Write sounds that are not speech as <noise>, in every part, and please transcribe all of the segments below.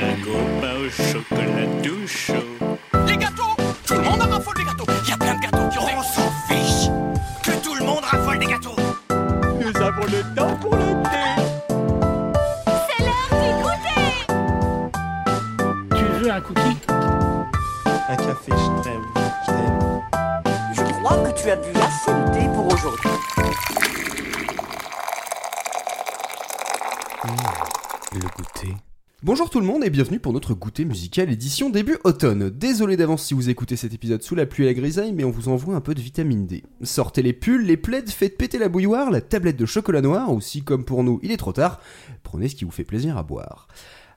lingots pain au chocolat tout chaud. Bonjour tout le monde et bienvenue pour notre goûter musical édition début automne. Désolé d'avance si vous écoutez cet épisode sous la pluie et la grisaille, mais on vous envoie un peu de vitamine D. Sortez les pulls, les plaids, faites péter la bouilloire, la tablette de chocolat noir, ou si comme pour nous il est trop tard, prenez ce qui vous fait plaisir à boire.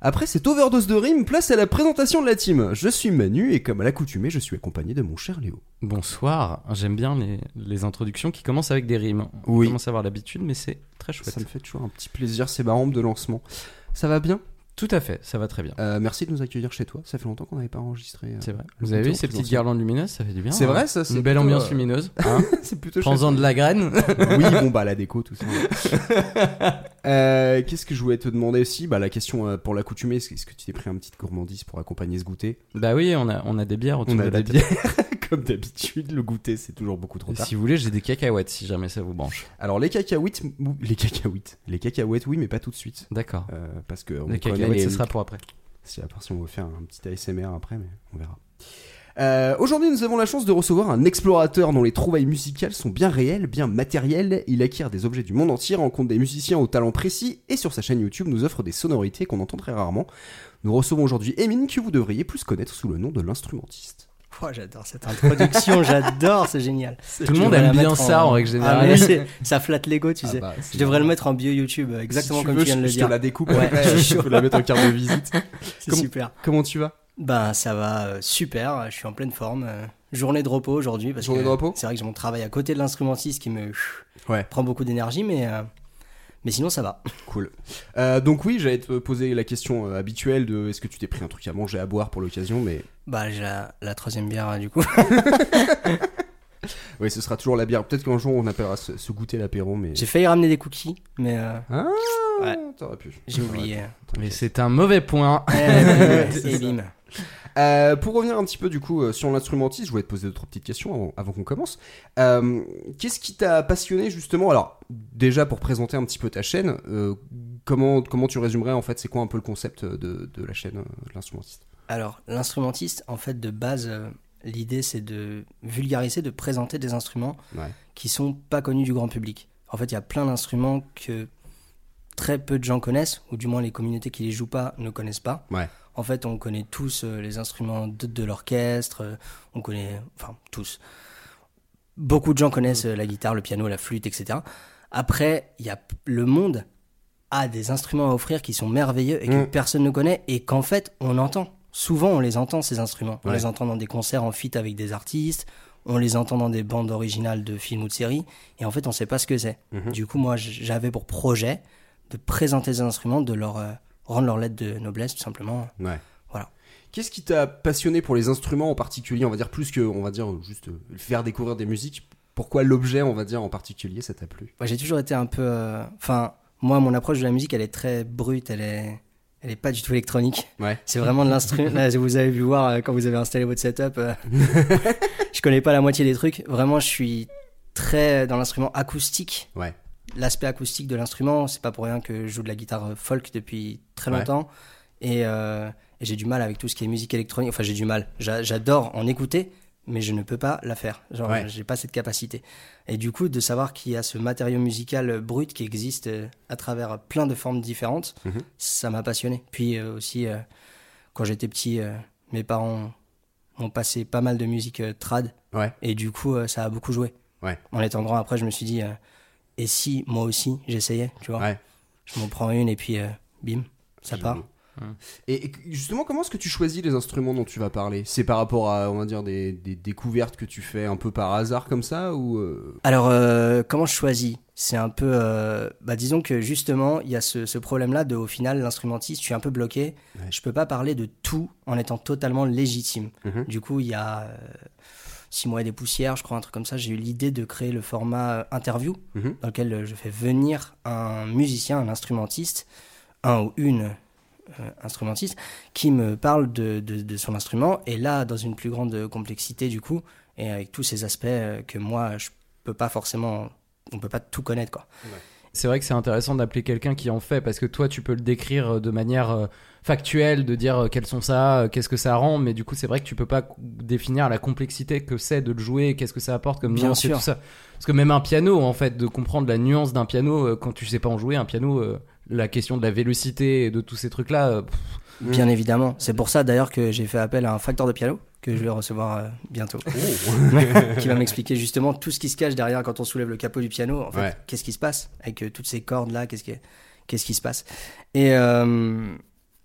Après cette overdose de rimes, place à la présentation de la team. Je suis Manu et comme à l'accoutumée, je suis accompagné de mon cher Léo. Bonsoir, j'aime bien les, les introductions qui commencent avec des rimes. Oui. On commence à avoir l'habitude, mais c'est très chouette. Ça me fait toujours un petit plaisir, c'est ma rampe de lancement. Ça va bien? Tout à fait, ça va très bien. Euh, Merci de nous accueillir chez toi, ça fait longtemps qu'on n'avait pas enregistré. euh, C'est vrai. Vous avez vu ces petites guirlandes lumineuses, ça fait du bien. C'est hein. vrai ça, c'est Une belle ambiance euh, lumineuse. <laughs> Hein c'est plutôt Prends-en de la graine. <laughs> oui, bon, bah, la déco, tout ça. <laughs> Euh, Qu'est-ce que je voulais te demander aussi? Bah, la question euh, pour l'accoutumée, est-ce que tu t'es pris un petit gourmandise pour accompagner ce goûter? Bah oui, on a, on a des bières autour On de a la des table. bières, comme d'habitude, le goûter, c'est toujours beaucoup trop Et tard. Si vous voulez, j'ai des cacahuètes si jamais ça vous branche. Alors, les cacahuètes, les cacahuètes, les cacahuètes, oui, mais pas tout de suite. D'accord. Euh, parce que on Les cacahuètes, ce sera pour après. Si, à part si on veut faire un petit ASMR après, mais on verra. Euh, Aujourd'hui, nous avons la chance de recevoir un explorateur dont les trouvailles musicales sont bien réelles, bien matérielles. Il acquiert des objets du monde entier, rencontre des musiciens au talent précis et sur sa chaîne YouTube nous offre des sonorités qu'on entend très rarement. Nous recevons aujourd'hui Emine que vous devriez plus connaître sous le nom de l'instrumentiste. Oh, j'adore cette <laughs> introduction, j'adore, c'est génial. Tout le Je monde aime bien ça en règle Ah, générale. mais <laughs> ça flatte l'ego, tu Ah sais. bah, Je devrais le mettre en bio YouTube, euh, exactement Si comme veux, tu viens de je- le je dire. te la découpe Ouais, je je peux la mettre en carte de visite. <laughs> C'est Comment- super. Comment tu vas? Ben, ça va euh, super, je suis en pleine forme. euh, journée de repos aujourd'hui. parce Journée que de repos? C'est vrai que j'ai mon travail à côté de l'instrumentiste qui me Ouais. prend beaucoup d'énergie, mais, euh, mais sinon ça va. Cool. Euh, donc oui, j'allais te poser la question euh, habituelle de est-ce que tu t'es pris un truc à manger, à boire pour l'occasion, mais Bah, j'ai la, la troisième bière du coup. <laughs> oui, ce sera toujours la bière. Peut-être qu'un jour on appellera ce, ce goûter l'apéro, mais J'ai failli ramener des cookies, mais euh, ah, Ouais. t'aurais pu. j'ai oublié. pu. Mais c'est un mauvais point. Eh, <laughs> Et bim. Euh, pour revenir un petit peu du coup euh, sur l'instrumentiste, je voulais te poser deux trois petites questions avant, avant qu'on commence. Euh, Qu'est-ce qui t'a passionné justement? Alors déjà pour présenter un petit peu ta chaîne, euh, comment comment tu résumerais en fait c'est quoi un peu le concept de, de la chaîne de l'instrumentiste? Alors, l'instrumentiste, en fait, de base, l'idée c'est de vulgariser, de présenter des instruments Ouais. qui sont pas connus du grand public. En fait, il y a plein d'instruments que très peu de gens connaissent, ou du moins les communautés qui les jouent pas ne connaissent pas. Ouais. En fait, on connaît tous euh, les instruments de, de l'orchestre, euh, on connaît, enfin, tous. Beaucoup de gens connaissent euh, la guitare, le piano, la flûte, etc. Après, il y a le monde a des instruments à offrir qui sont merveilleux et que Mm. personne ne connaît et qu'en fait on entend. Souvent on les entend ces instruments. On Ouais. les entend dans des concerts en feat avec des artistes, on les entend dans des bandes originales de films ou de séries et en fait on sait pas ce que c'est. Mhm. Du coup moi j'avais pour projet de présenter ces instruments, de leur euh, rendre leur lettre de noblesse tout simplement. Ouais. Voilà. Qu'est-ce qui t'a passionné pour les instruments en particulier? On va dire plus que, on va dire juste euh, faire découvrir des musiques. Pourquoi l'objet, on va dire en particulier, ça t'a plu? Moi, j'ai toujours été un peu. euh, Enfin, moi, mon approche de la musique, elle est très brute, elle est, elle est pas du tout électronique. Ouais. C'est vraiment de l'instrument. <laughs> Vous avez vu voir quand vous avez installé votre setup. euh, <laughs> je connais pas la moitié des trucs. Vraiment, je suis très dans l'instrument acoustique. Ouais. L'aspect acoustique de l'instrument, c'est pas pour rien que je joue de la guitare euh, folk depuis très Ouais. longtemps. Et, euh, et j'ai du mal avec tout ce qui est musique électronique. Enfin, j'ai du mal. J'a- J'adore en écouter, mais je ne peux pas la faire. Genre, Ouais. j'ai pas cette capacité. Et du coup, de savoir qu'il y a ce matériau musical euh, brut qui existe à travers plein de formes différentes, Mhm. ça m'a passionné. Puis euh, aussi, euh, quand j'étais petit, euh, mes parents ont passé pas mal de musique trad. Ouais. Et du coup, ça a beaucoup joué. Ouais. En étant grand, après, je me suis dit, et si moi aussi j'essayais, tu vois Ouais. Je m'en prends une et puis euh, bim, ça part. Et, et justement, comment est-ce que tu choisis les instruments dont tu vas parler? C'est par rapport à, on va dire, des, des découvertes que tu fais un peu par hasard comme ça ou euh, Alors, euh, comment je choisis? C'est un peu. euh, bah, disons que justement, il y a ce, ce problème-là de, au final, l'instrumentiste, je suis un peu bloqué. Ouais. Je peux pas parler de tout en étant totalement légitime. Mhm. Du coup, il y a euh, six mois et des poussières, je crois, un truc comme ça. J'ai eu l'idée de créer le format euh, interview, Mhm. dans lequel euh, je fais venir un musicien, un instrumentiste, un ou une euh, instrumentiste, qui me parle de, de, de son instrument, et là, dans une plus grande complexité, du coup, et avec tous ces aspects que moi, je peux pas forcément, on peut pas tout connaître, quoi. C'est vrai que c'est intéressant d'appeler quelqu'un qui en fait, parce que toi, tu peux le décrire de manière euh, factuelle, de dire euh, quels sont ça, euh, qu'est-ce que ça rend, mais du coup, c'est vrai que tu peux pas définir la complexité que c'est de le jouer, qu'est-ce que ça apporte comme Bien nuance et tout ça. Parce que même un piano, en fait, de comprendre la nuance d'un piano, euh, quand tu sais pas en jouer, un piano, euh, la question de la vélocité et de tous ces trucs-là, euh, pff, Bien évidemment. C'est pour ça, d'ailleurs, que j'ai fait appel à un facteur de piano, que je vais recevoir euh, bientôt. <laughs> qui va m'expliquer justement tout ce qui se cache derrière quand on soulève le capot du piano. En fait, Ouais. qu'est-ce qui se passe avec euh, toutes ces cordes là Qu'est-ce qui, qu'est-ce qui se passe? Et euh,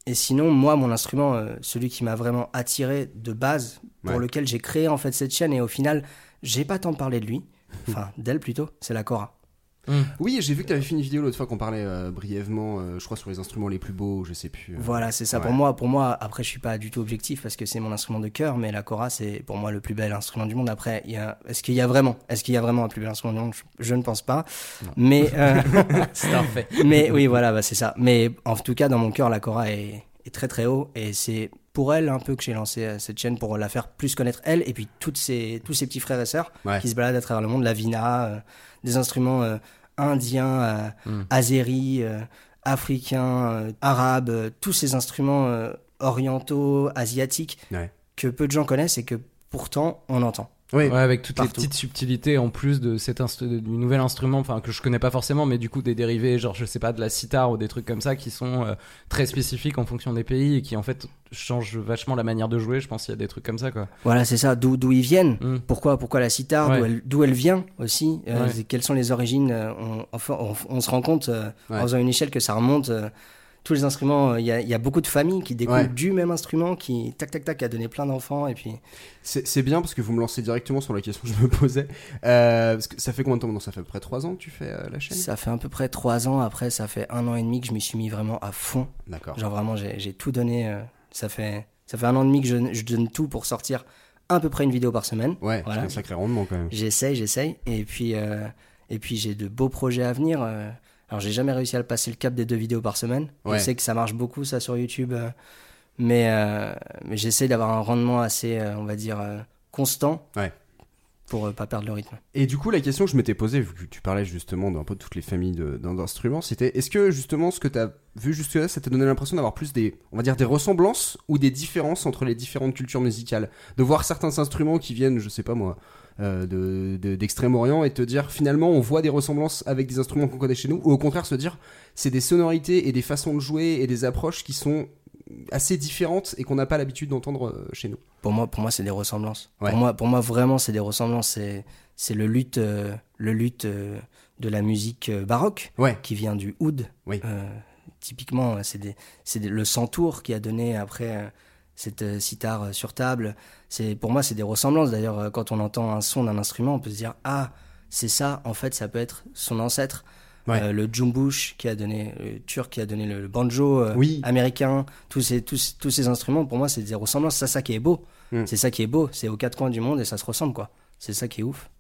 et sinon, moi, mon instrument, celui qui m'a vraiment attiré de base, pour Ouais. lequel j'ai créé en fait cette chaîne, et au final, j'ai pas tant parlé de lui, enfin d'elle plutôt, c'est la Cora. Oui, j'ai vu que tu avais fait une vidéo l'autre fois qu'on parlait euh, brièvement, euh, je crois, sur les instruments les plus beaux, je sais plus. euh. Voilà, c'est ça. Ouais. Pour moi, pour moi, après, je suis pas du tout objectif parce que c'est mon instrument de cœur, mais la Cora, c'est pour moi le plus bel instrument du monde. Après, a, est-ce qu'il y a vraiment, est-ce qu'il y a vraiment un plus bel instrument du monde? Je, je ne pense pas. Mais, <laughs> c'est un fait. mais oui, voilà, bah, c'est ça. Mais en tout cas, dans mon cœur, la Cora est, est très très haut et c'est pour elle un peu que j'ai lancé cette chaîne pour la faire plus connaître elle et puis toutes ses, tous ses petits frères et sœurs Ouais. qui se baladent à travers le monde, la Vina, euh, des instruments euh, indiens, euh, Mm. azéris, euh, africains, euh, arabes, tous ces instruments orientaux, asiatiques Ouais. que peu de gens connaissent et que pourtant on entend. Oui, Ouais, avec toutes les petites subtilités en plus de cet du nouvel instrument, enfin que je connais pas forcément, mais du coup des dérivés, genre je sais pas de la sitar ou des trucs comme ça qui sont euh, très spécifiques en fonction des pays et qui en fait changent vachement la manière de jouer. Je pense qu'il y a des trucs comme ça quoi. Voilà, c'est ça, d'où d'où ils viennent. Mm. Pourquoi, pourquoi la sitar, Ouais. d'où elle, d'où elle vient aussi, euh, Ouais. quelles sont les origines? euh, on, enfin, on, on se rend compte euh, en faisant une échelle que ça remonte. Tous les instruments, euh, il y, a, il y a beaucoup de familles qui découlent Ouais. du même instrument, qui tac tac tac a donné plein d'enfants et puis c'est bien parce que vous me lancez directement sur la question que je me posais. Euh, parce que ça fait combien de temps maintenant? Ça fait à peu près 3 ans que tu fais euh, la chaîne? Ça fait à peu près trois ans. Après, ça fait un an et demi que je m'y suis mis vraiment à fond. D'accord. Genre vraiment, j'ai tout donné. euh, ça fait ça fait un an et demi que je, je donne tout pour sortir à peu près une vidéo par semaine. Ouais, Voilà. c'est un sacré rendement quand même. J'essaye, j'essaye. Et puis, euh, et puis j'ai de beaux projets à venir. euh. Alors, j'ai jamais réussi à le passer le cap des deux vidéos par semaine. Ouais. Je sais que ça marche beaucoup, ça, sur YouTube. euh, mais euh, mais j'essaie d'avoir un rendement assez, euh, on va dire, constant. Ouais. Pour pas perdre le rythme. Et du coup, la question que je m'étais posée, vu que tu parlais justement d'un peu de toutes les familles d'instruments, c'était est-ce que justement ce que tu as vu jusque-là, ça t'a donné l'impression d'avoir plus des, on va dire, des ressemblances ou des différences entre les différentes cultures musicales? De voir certains instruments qui viennent, je sais pas moi, euh, de- de- d'Extrême-Orient et te dire finalement on voit des ressemblances avec des instruments qu'on connaît chez nous, ou au contraire se dire c'est des sonorités et des façons de jouer et des approches qui sont assez différentes et qu'on n'a pas l'habitude d'entendre euh, chez nous. Pour moi, pour moi, c'est des ressemblances. Ouais. Pour moi, pour moi, vraiment, c'est des ressemblances. C'est, le luth, euh, le luth euh, de la musique euh, baroque Ouais, qui vient du oud. Oui. Typiquement, c'est le santour qui a donné après cette euh, sitar euh, sur table. C'est, pour moi, c'est des ressemblances. D'ailleurs, euh, quand on entend un son d'un instrument, on peut se dire ah, c'est ça. En fait, ça peut être son ancêtre. Ouais. Euh, le jumbush qui a donné, le turc qui a donné le, le banjo euh, Oui. américain, tous ces, tous, tous ces instruments, pour moi, c'est des ressemblances. C'est ça qui est beau. Mm. C'est ça qui est beau. C'est aux quatre coins du monde et ça se ressemble, quoi. C'est ça qui est ouf.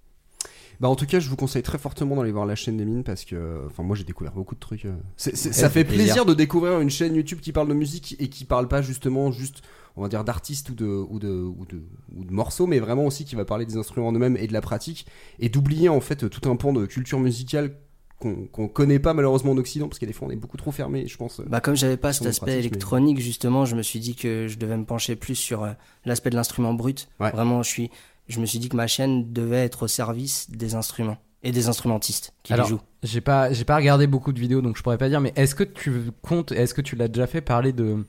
Bah en tout cas, je vous conseille très fortement d'aller voir la chaîne des mines parce que, enfin, moi j'ai découvert beaucoup de trucs. ça fait plaisir. plaisir. de découvrir une chaîne YouTube qui parle de musique et qui parle pas justement juste, on va dire, d'artistes ou de, ou, de, ou, de, ou de morceaux, mais vraiment aussi qui va parler des instruments en eux-mêmes et de la pratique et d'oublier en fait tout un pan de culture musicale qu'on qu'on connaît pas malheureusement en Occident parce que des fois on est beaucoup trop fermé, je pense. Bah, comme j'avais pas cet aspect pratique, mais- électronique, justement, je me suis dit que je devais me pencher plus sur euh, l'aspect de l'instrument brut. Ouais. Vraiment, je suis, je me suis dit que ma chaîne devait être au service des instruments et des instrumentistes qui Alors, les jouent. J'ai pas, j'ai pas regardé beaucoup de vidéos, donc je pourrais pas dire. Mais est-ce que tu comptes, est-ce que tu l'as déjà fait parler de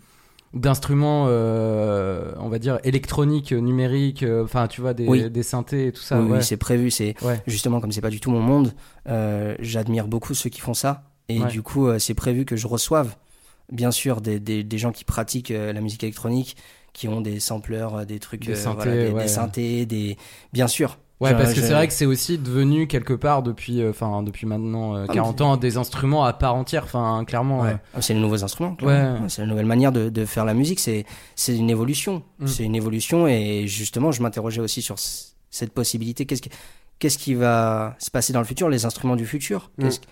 d'instruments, euh, on va dire électroniques, numériques, euh, enfin tu vois des, Oui. des synthés et tout ça. oui, oui, c'est prévu. C'est Ouais. justement comme c'est pas du tout mon monde. euh, J'admire beaucoup ceux qui font ça et Ouais. du coup, c'est prévu que je reçoive, bien sûr, des, des, des gens qui pratiquent la musique électronique, qui ont des sampleurs, des trucs, Des synthés, voilà, des, synthés, des, bien sûr. Ouais, parce que c'est vrai que c'est aussi devenu quelque part depuis, euh, enfin depuis maintenant euh, Ah, 40 mais- ans des instruments à part entière. Enfin clairement. Ouais. euh, Ah, C'est les nouveaux instruments. clairement. Ouais. C'est la nouvelle manière de, de faire la musique. C'est c'est une évolution. Mm. C'est une évolution et justement, je m'interrogeais aussi sur cette possibilité. Qu'est-ce qui, qu'est-ce qui va se passer dans le futur? Les instruments du futur. Mm. Qu'est-ce que-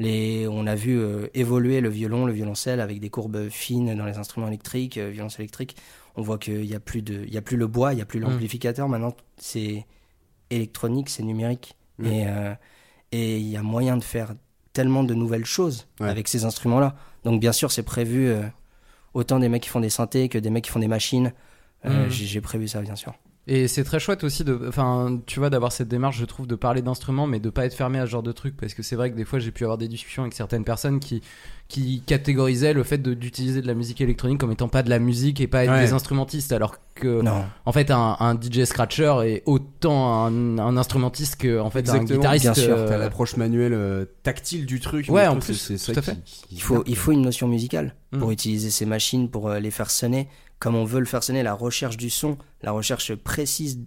Les, on a vu euh, évoluer le violon, le violoncelle avec des courbes fines dans les instruments électriques, euh, violoncelle électrique. On voit qu'il n'y a plus de, il y a plus le bois, il y a plus l'amplificateur. Maintenant, c'est électronique, c'est numérique. Et euh, et il y a moyen de faire tellement de nouvelles choses Ouais. avec ces instruments-là. Donc bien sûr, c'est prévu euh, autant des mecs qui font des synthés que des mecs qui font des machines. Euh, Mm. j'ai prévu ça, bien sûr. Et c'est très chouette aussi de, enfin, tu vois, d'avoir cette démarche, je trouve, de parler d'instruments, mais de pas être fermé à ce genre de trucs, parce que c'est vrai que des fois, j'ai pu avoir des discussions avec certaines personnes qui, qui catégorisaient le fait d'utiliser de la musique électronique comme étant pas de la musique et pas être Ouais. des instrumentistes, alors que, Non. en fait, un, un DJ scratcher est autant un, un instrumentiste que, en fait, un Exactement, guitariste. bien sûr, euh, T'as l'approche manuelle euh, tactile du truc. Ouais, en plus, c'est tout ça à qui- fait. qui- Il faut, il faut une notion musicale pour Mm. utiliser ces machines, pour euh, les faire sonner comme on veut le faire sonner. La recherche du son, la recherche précise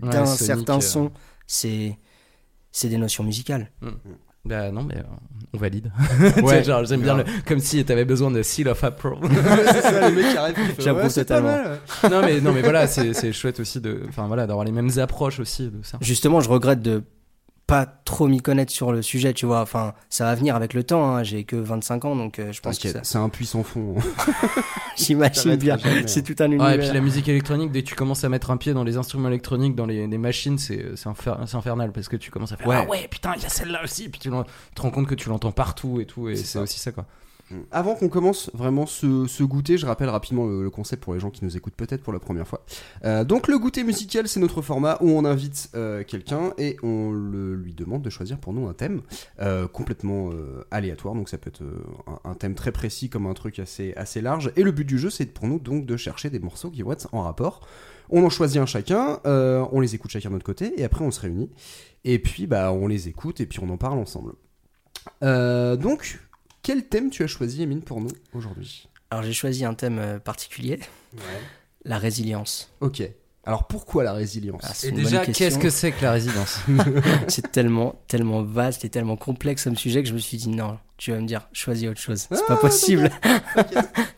d'un certain euh. son, c'est c'est des notions musicales. Bah non, mais euh, on valide. <laughs> Ouais. Genre, j'aime bien le, comme si t'avais besoin de seal of approval. <laughs> c'est ça, le mec qui arrive. qui fait, J'approuve ouais, c'est pas totalement. mal. non mais non mais voilà, c'est c'est chouette aussi de, enfin voilà, d'avoir les mêmes approches aussi de ça. Justement, je regrette de pas trop m'y connaître sur le sujet, tu vois. Enfin, ça va venir avec le temps. hein. J'ai que 25 ans, donc euh, je pense que ça... c'est un puissant fond. <laughs> <laughs> j'imagine t'arrêteras bien. jamais. C'est tout un univers. Ouais, et puis la musique électronique, dès que tu commences à mettre un pied dans les instruments électroniques, dans les, les machines, c'est c'est infer- c'est infernal parce que tu commences à faire Ouais. ah ouais putain il y a celle-là aussi, puis tu tu te rends compte que tu l'entends partout et tout, et C'est c'est ça. aussi ça quoi. Avant qu'on commence vraiment ce, goûter, je rappelle rapidement le, concept pour les gens qui nous écoutent peut-être pour la première fois. Euh, donc le goûter musical, c'est notre format où on invite euh, quelqu'un et on le, lui demande de choisir pour nous un thème euh, complètement aléatoire. Donc ça peut être un, un thème très précis comme un truc assez, assez large. Et le but du jeu, c'est pour nous donc de chercher des morceaux qui vont être en rapport. On en choisit un chacun, on les écoute chacun de notre côté et après on se réunit. Et puis bah on les écoute et puis on en parle ensemble. Donc, quel thème tu as choisi, Emine, pour nous aujourd'hui? Alors j'ai choisi un thème euh, particulier, la résilience. Ok. Alors pourquoi la résilience? Ah, Et déjà qu'est-ce que c'est que la résidence <laughs> C'est tellement, tellement vaste et tellement complexe comme sujet que je me suis dit non, tu vas me dire, choisis autre chose. C'est Ah, pas possible.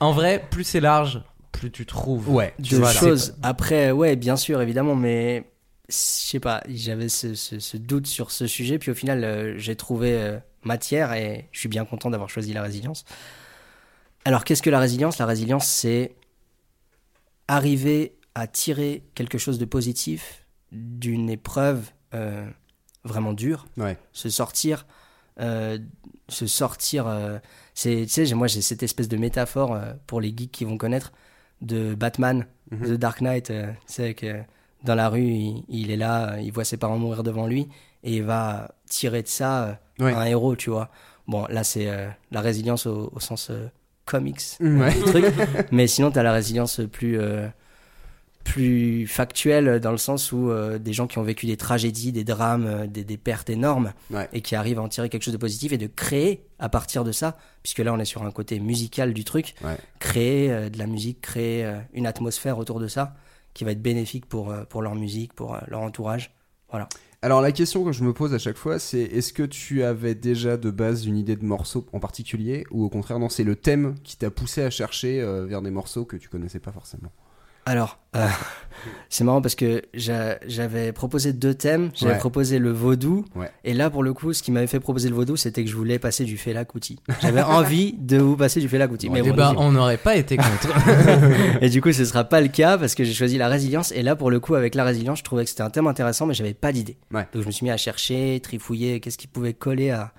En vrai, plus c'est large, plus tu trouves. Ouais. Tu de choses. Après, ouais, bien sûr, évidemment, mais je sais pas, j'avais ce, ce- ce doute sur ce sujet, puis au final, euh, j'ai trouvé euh, matière et je suis bien content d'avoir choisi la résilience. Alors, qu'est-ce que la résilience? La résilience, c'est arriver à tirer quelque chose de positif d'une épreuve euh, vraiment dure, Ouais. se sortir, se sortir. c'est, tu sais, moi j'ai cette espèce de métaphore pour les geeks qui vont connaître de Batman, Mhm. The Dark Knight. tu sais que dans la rue, il, il est là, il voit ses parents mourir devant lui et il va tirer de ça euh, Ouais. un héros, tu vois. Bon, là c'est euh, la résilience au, au sens euh, comics Ouais. du truc, <laughs> mais sinon t'as la résilience plus euh, plus factuelle dans le sens où des gens qui ont vécu des tragédies, des drames, des, des pertes énormes Ouais. et qui arrivent à en tirer quelque chose de positif et de créer à partir de ça, puisque là on est sur un côté musical du truc, créer de la musique, créer une atmosphère autour de ça qui va être bénéfique pour, euh, leur musique, pour euh, leur entourage. Alors la question que je me pose à chaque fois, c'est est-ce que tu avais déjà de base une idée de morceau en particulier ou au contraire non, c'est le thème qui t'a poussé à chercher euh, vers des morceaux que tu connaissais pas forcément? Alors, euh, c'est marrant parce que j'a- j'avais proposé deux thèmes. J'avais Ouais. proposé le vaudou. Ouais. Et là, pour le coup, ce qui m'avait fait proposer le vaudou, c'était que je voulais passer du Fela Kuti. J'avais envie de vous passer du Fela Kuti. mais Eh bon, ben, on n'aurait pas été contre. <laughs> Et du coup, ce sera pas le cas parce que j'ai choisi la résilience. Et là, pour le coup, avec la résilience, je trouvais que c'était un thème intéressant, mais j'avais pas d'idée. Ouais. Donc, je me suis mis à chercher, trifouiller, qu'est-ce qui pouvait coller à,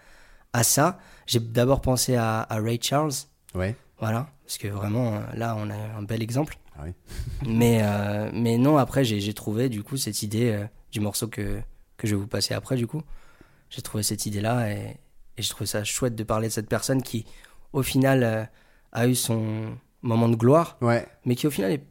à ça. J'ai d'abord pensé à, à Ray Charles. Ouais. Voilà. Parce que vraiment, euh, là, on a un bel exemple. Ah oui. <laughs> mais, euh, mais non, après, j'ai j'ai trouvé, du coup, cette idée euh, du morceau que, que je vais vous passer après, du coup. J'ai trouvé cette idée-là et, et je trouve ça chouette de parler de cette personne qui, au final, euh, a eu son moment de gloire Ouais. mais qui au final est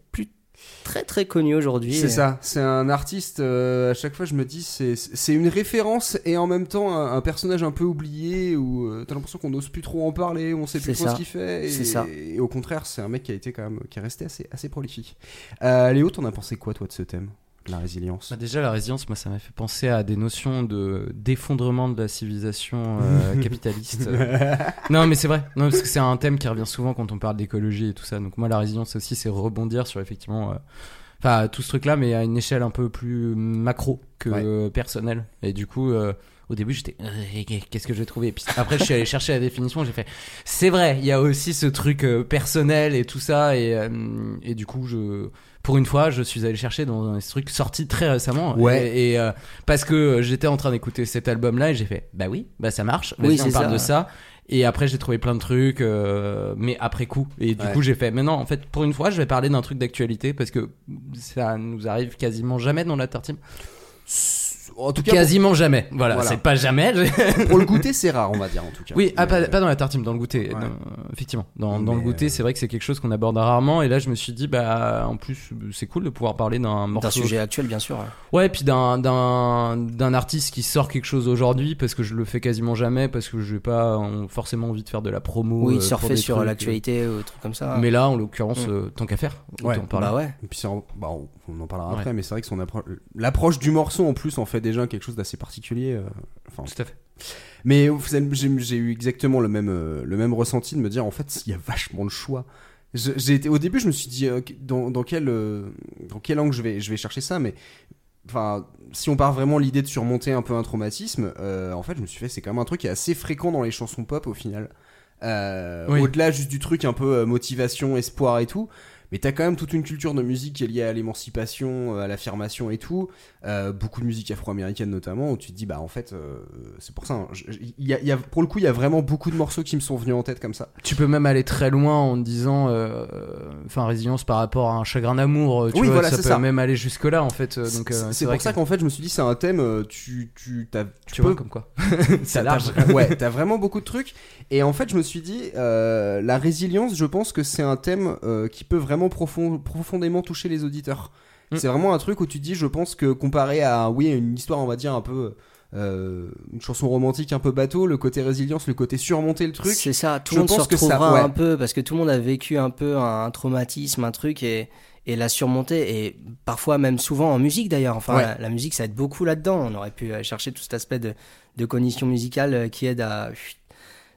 très très connu aujourd'hui. C'est ça, c'est un artiste, euh, à chaque fois je me dis, c'est- une référence et en même temps un, un personnage un peu oublié où euh, t'as l'impression qu'on n'ose plus trop en parler, on sait plus trop ce qu'il fait. Et, C'est ça. et au contraire, c'est un mec qui a été quand même, qui est resté assez, assez prolifique. Euh, Léo, t'en as pensé quoi toi de ce thème? La résilience Bah, déjà, la résilience, moi, ça m'a fait penser à des notions de d'effondrement de la civilisation euh, <laughs> capitaliste. non, mais c'est vrai. Non, parce que c'est un thème qui revient souvent quand on parle d'écologie et tout ça. Donc moi, la résilience aussi, c'est rebondir sur effectivement, euh, enfin, tout ce truc-là, mais à une échelle un peu plus macro que Ouais. personnelle. Et du coup, euh, au début j'étais euh, qu'est-ce que je vais trouver? Et puis après je suis allé chercher la définition j'ai fait c'est vrai il y a aussi ce truc euh, personnel et tout ça et, euh, et du coup je pour une fois je suis allé chercher dans ce truc sorti très récemment Ouais. et, et, euh, parce que j'étais en train d'écouter cet album là et j'ai fait bah oui bah ça marche Oui, on parle ça. de ça et après j'ai trouvé plein de trucs euh, mais après coup et du Ouais. coup j'ai fait mais non en fait pour une fois je vais parler d'un truc d'actualité parce que ça nous arrive quasiment jamais dans la tartine En tout cas, quasiment jamais voilà, Voilà. c'est pas jamais <laughs> pour, le goûter, c'est rare, on va dire en tout cas. oui ah, pas, euh, pas dans la tartine dans le goûter Ouais. dans- effectivement dans, dans le goûter euh, c'est vrai que c'est quelque chose qu'on aborde rarement et là je me suis dit bah en plus c'est cool de pouvoir parler d'un morceau D'un sujet actuel, bien sûr. Ouais, puis d'un d'un d'un artiste qui sort quelque chose aujourd'hui parce que je le fais quasiment jamais parce que je n'ai pas euh, forcément envie de faire de la promo. Oui, euh, pour surfer sur l'actualité ou trucs comme ça. euh. Mais là, en l'occurrence, Mm. euh, tant qu'à faire, Ouais. autant parler. bah ouais. Et puis en- bah, on, on en parlera Ouais. après, mais c'est vrai que son appro- l'approche du morceau en plus en fait déjà quelque chose d'assez particulier. euh, enfin, Tout à fait. mais j'ai eu exactement le même, euh, le même ressenti de me dire en fait il y a vachement de choix. J'ai été, au début je me suis dit dans, dans quel, euh, dans quel angle je vais, je vais chercher ça, mais enfin si on part vraiment l'idée de surmonter un peu un traumatisme, euh, en fait je me suis fait c'est quand même un truc qui est assez fréquent dans les chansons pop au final. Euh, Oui. Au-delà juste du truc un peu euh, motivation, espoir et tout. Mais t'as quand même toute une culture de musique qui est liée à l'émancipation, euh, à l'affirmation et tout. Euh, beaucoup de musique afro-américaine notamment, où tu te dis, bah en fait, euh, c'est pour ça. hein, y a, y a- pour le coup, il y a vraiment beaucoup de morceaux qui me sont venus en tête comme ça. Tu peux même aller très loin en te disant, euh, enfin, résilience par rapport à un chagrin d'amour. Tu Oui, vois, voilà, ça peut ça. même aller jusque là en fait. euh, Donc, C'est- euh, pour ça que- qu'en fait, je me suis dit, c'est un thème, euh, tu, tu, t'as- tu tu peux vois comme quoi. <laughs> c'est large. t'as- ouais, t'as vraiment beaucoup de trucs. Et en fait, je me suis dit, euh, la résilience, je pense que c'est un thème euh, qui peut vraiment profond- profondément toucher les auditeurs. Mm. C'est vraiment un truc où tu te dis, je pense que comparé à, oui, une histoire, on va dire un peu, euh, une chanson romantique un peu bateau, le côté résilience, le côté surmonter le truc. C'est ça, tout je le monde se pense que ça- retrouvera ouais. un peu parce que tout le monde a vécu un peu un, traumatisme, un truc et, et l'a surmonté et parfois même souvent en musique d'ailleurs. Enfin, Ouais. la, la musique ça aide beaucoup là-dedans. On aurait pu aller chercher tout cet aspect de, de cognition musicale euh, qui aide à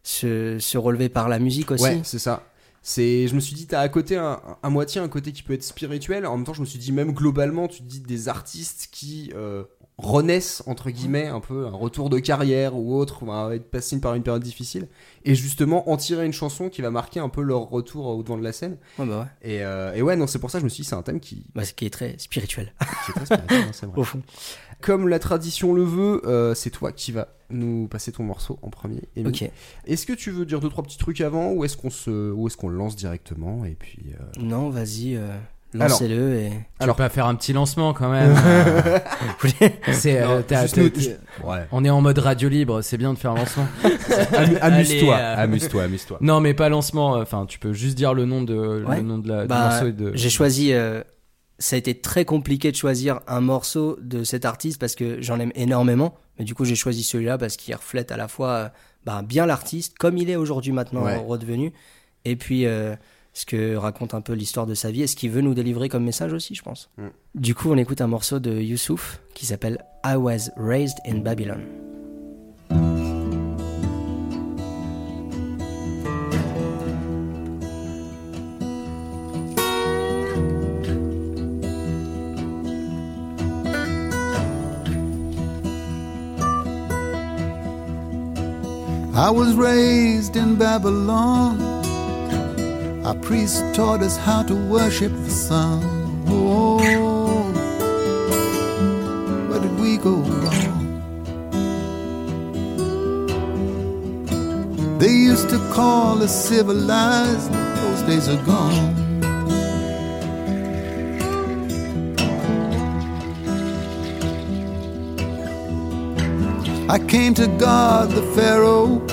se, se relever par la musique aussi. Ouais, c'est ça. C'est, je me suis dit, t'as à côté un, à moitié un côté qui peut être spirituel. En même temps, je me suis dit, même globalement, tu te dis des artistes qui euh, renaissent, entre guillemets, un peu, un retour de carrière ou autre, ou un- être passé par une période difficile. Et justement, en tirer une chanson qui va marquer un peu leur retour au devant de la scène. Ouais, bah ouais. Et, euh, et ouais, non, c'est pour ça que je me suis dit, c'est un thème qui, Bah, qui est très spirituel qui est très spirituel, hein, vrai. <laughs> au fond. Comme la tradition le veut, euh, c'est toi qui vas nous passer ton morceau en premier. Amy. Ok. Est-ce que tu veux dire deux trois petits trucs avant ou est-ce qu'on se, ou est-ce qu'on le lance directement et puis. euh, Non, vas-y, euh, lancez-le et. Tu Alors- peux pas faire un petit lancement quand même. <laughs> c'est, euh, Non, t'as- juste t'as- nous- t'as- Ouais. on est en mode radio libre, c'est bien de faire un lancement. <laughs> Amu- Amuse-toi, Allez, euh, amuse-toi, amuse-toi. non, mais pas lancement. Enfin, tu peux juste dire le nom de Ouais. le nom de la du Bah, morceau et de. J'ai choisi. euh, ça a été très compliqué de choisir un morceau de cet artiste parce que j'en aime énormément. Mais du coup, j'ai choisi celui-là parce qu'il reflète à la fois euh, bah, bien l'artiste, comme il est aujourd'hui maintenant Ouais. redevenu, et puis euh, ce que raconte un peu l'histoire de sa vie et ce qu'il veut nous délivrer comme message aussi, je pense. Mm. Du coup, on écoute un morceau de Youssouf qui s'appelle I Was Raised in Babylon. I was raised in Babylon. Our priests taught us how to worship the sun. Oh, where did we go wrong? They used to call us civilized, those days are gone. I came to God the Pharaoh,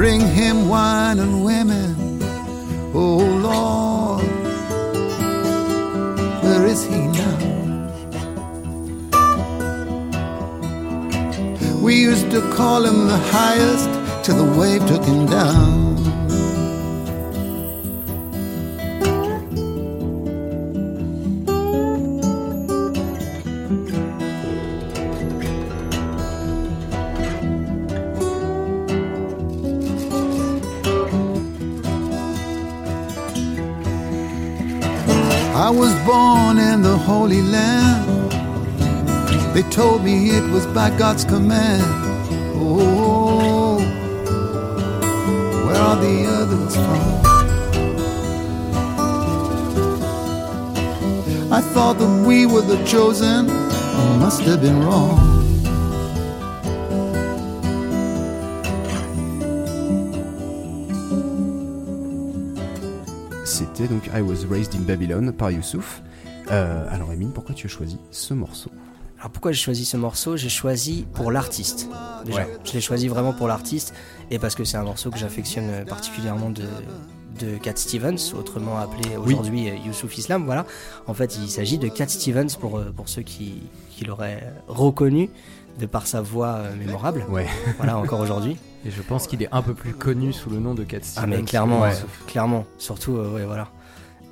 bring him wine and women. Oh Lord, where is he now? We used to call him the highest till the wave took him down. Holy Land. They told me it was by God's command. Oh, where are the others from? I thought that we were the chosen. I Must have been wrong. C'était donc I Was Raised in Babylon par Youssouf. Euh, alors Emine, pourquoi tu as choisi ce morceau Alors pourquoi j'ai choisi ce morceau? J'ai choisi pour l'artiste. Déjà, Ouais. je l'ai choisi vraiment pour l'artiste et parce que c'est un morceau que j'affectionne particulièrement de de Cat Stevens, autrement appelé aujourd'hui euh, Youssouf Islam. Voilà. En fait, il s'agit de Cat Stevens pour euh, pour ceux qui qui l'auraient reconnu de par sa voix euh, mémorable. Ouais. Voilà, encore aujourd'hui. <laughs> Et je pense qu'il est un peu plus connu sous le nom de Cat Ah mais Stevens. clairement, Ouais. clairement, surtout, euh, ouais, voilà.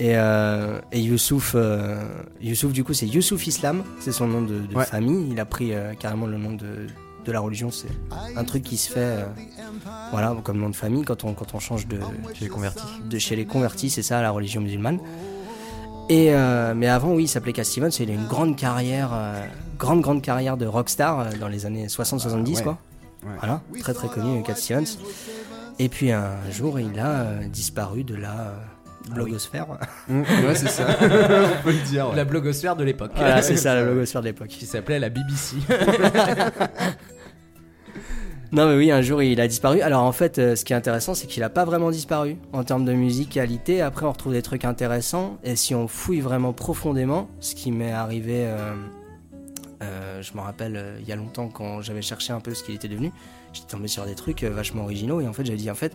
Et, euh, et Youssouf, euh, Youssouf, du coup, c'est Youssouf Islam, c'est son nom de, de Ouais. famille. Il a pris euh, carrément le nom de, de la religion. C'est un truc qui se fait, euh, voilà, comme nom de famille quand on, quand on change de, Chez les convertis. de chez les convertis, c'est ça, la religion musulmane. Et mais avant, oui, il s'appelait Cat Stevens. Il a une grande carrière, grande grande carrière de rockstar dans les années 60-70, Ouais. quoi. Ouais. Voilà, très très connu, Cat Stevens. Et puis un jour, il a disparu de la blogosphère. Mm, ouais, c'est ça. <laughs> On peut le dire. ouais. La blogosphère de l'époque. voilà, c'est ça, la <laughs> blogosphère de l'époque. Qui s'appelait la BBC. <laughs> Non, mais oui, un jour, il a disparu. Alors en fait, euh, ce qui est intéressant, c'est qu'il a pas vraiment disparu en termes de musicalité. Après, on retrouve des trucs intéressants. Et si on fouille vraiment profondément, ce qui m'est arrivé, euh, euh, je me rappelle il y a longtemps quand j'avais cherché un peu ce qu'il était devenu, j'étais tombé sur des trucs vachement originaux. Et en fait, j'avais dit, en fait,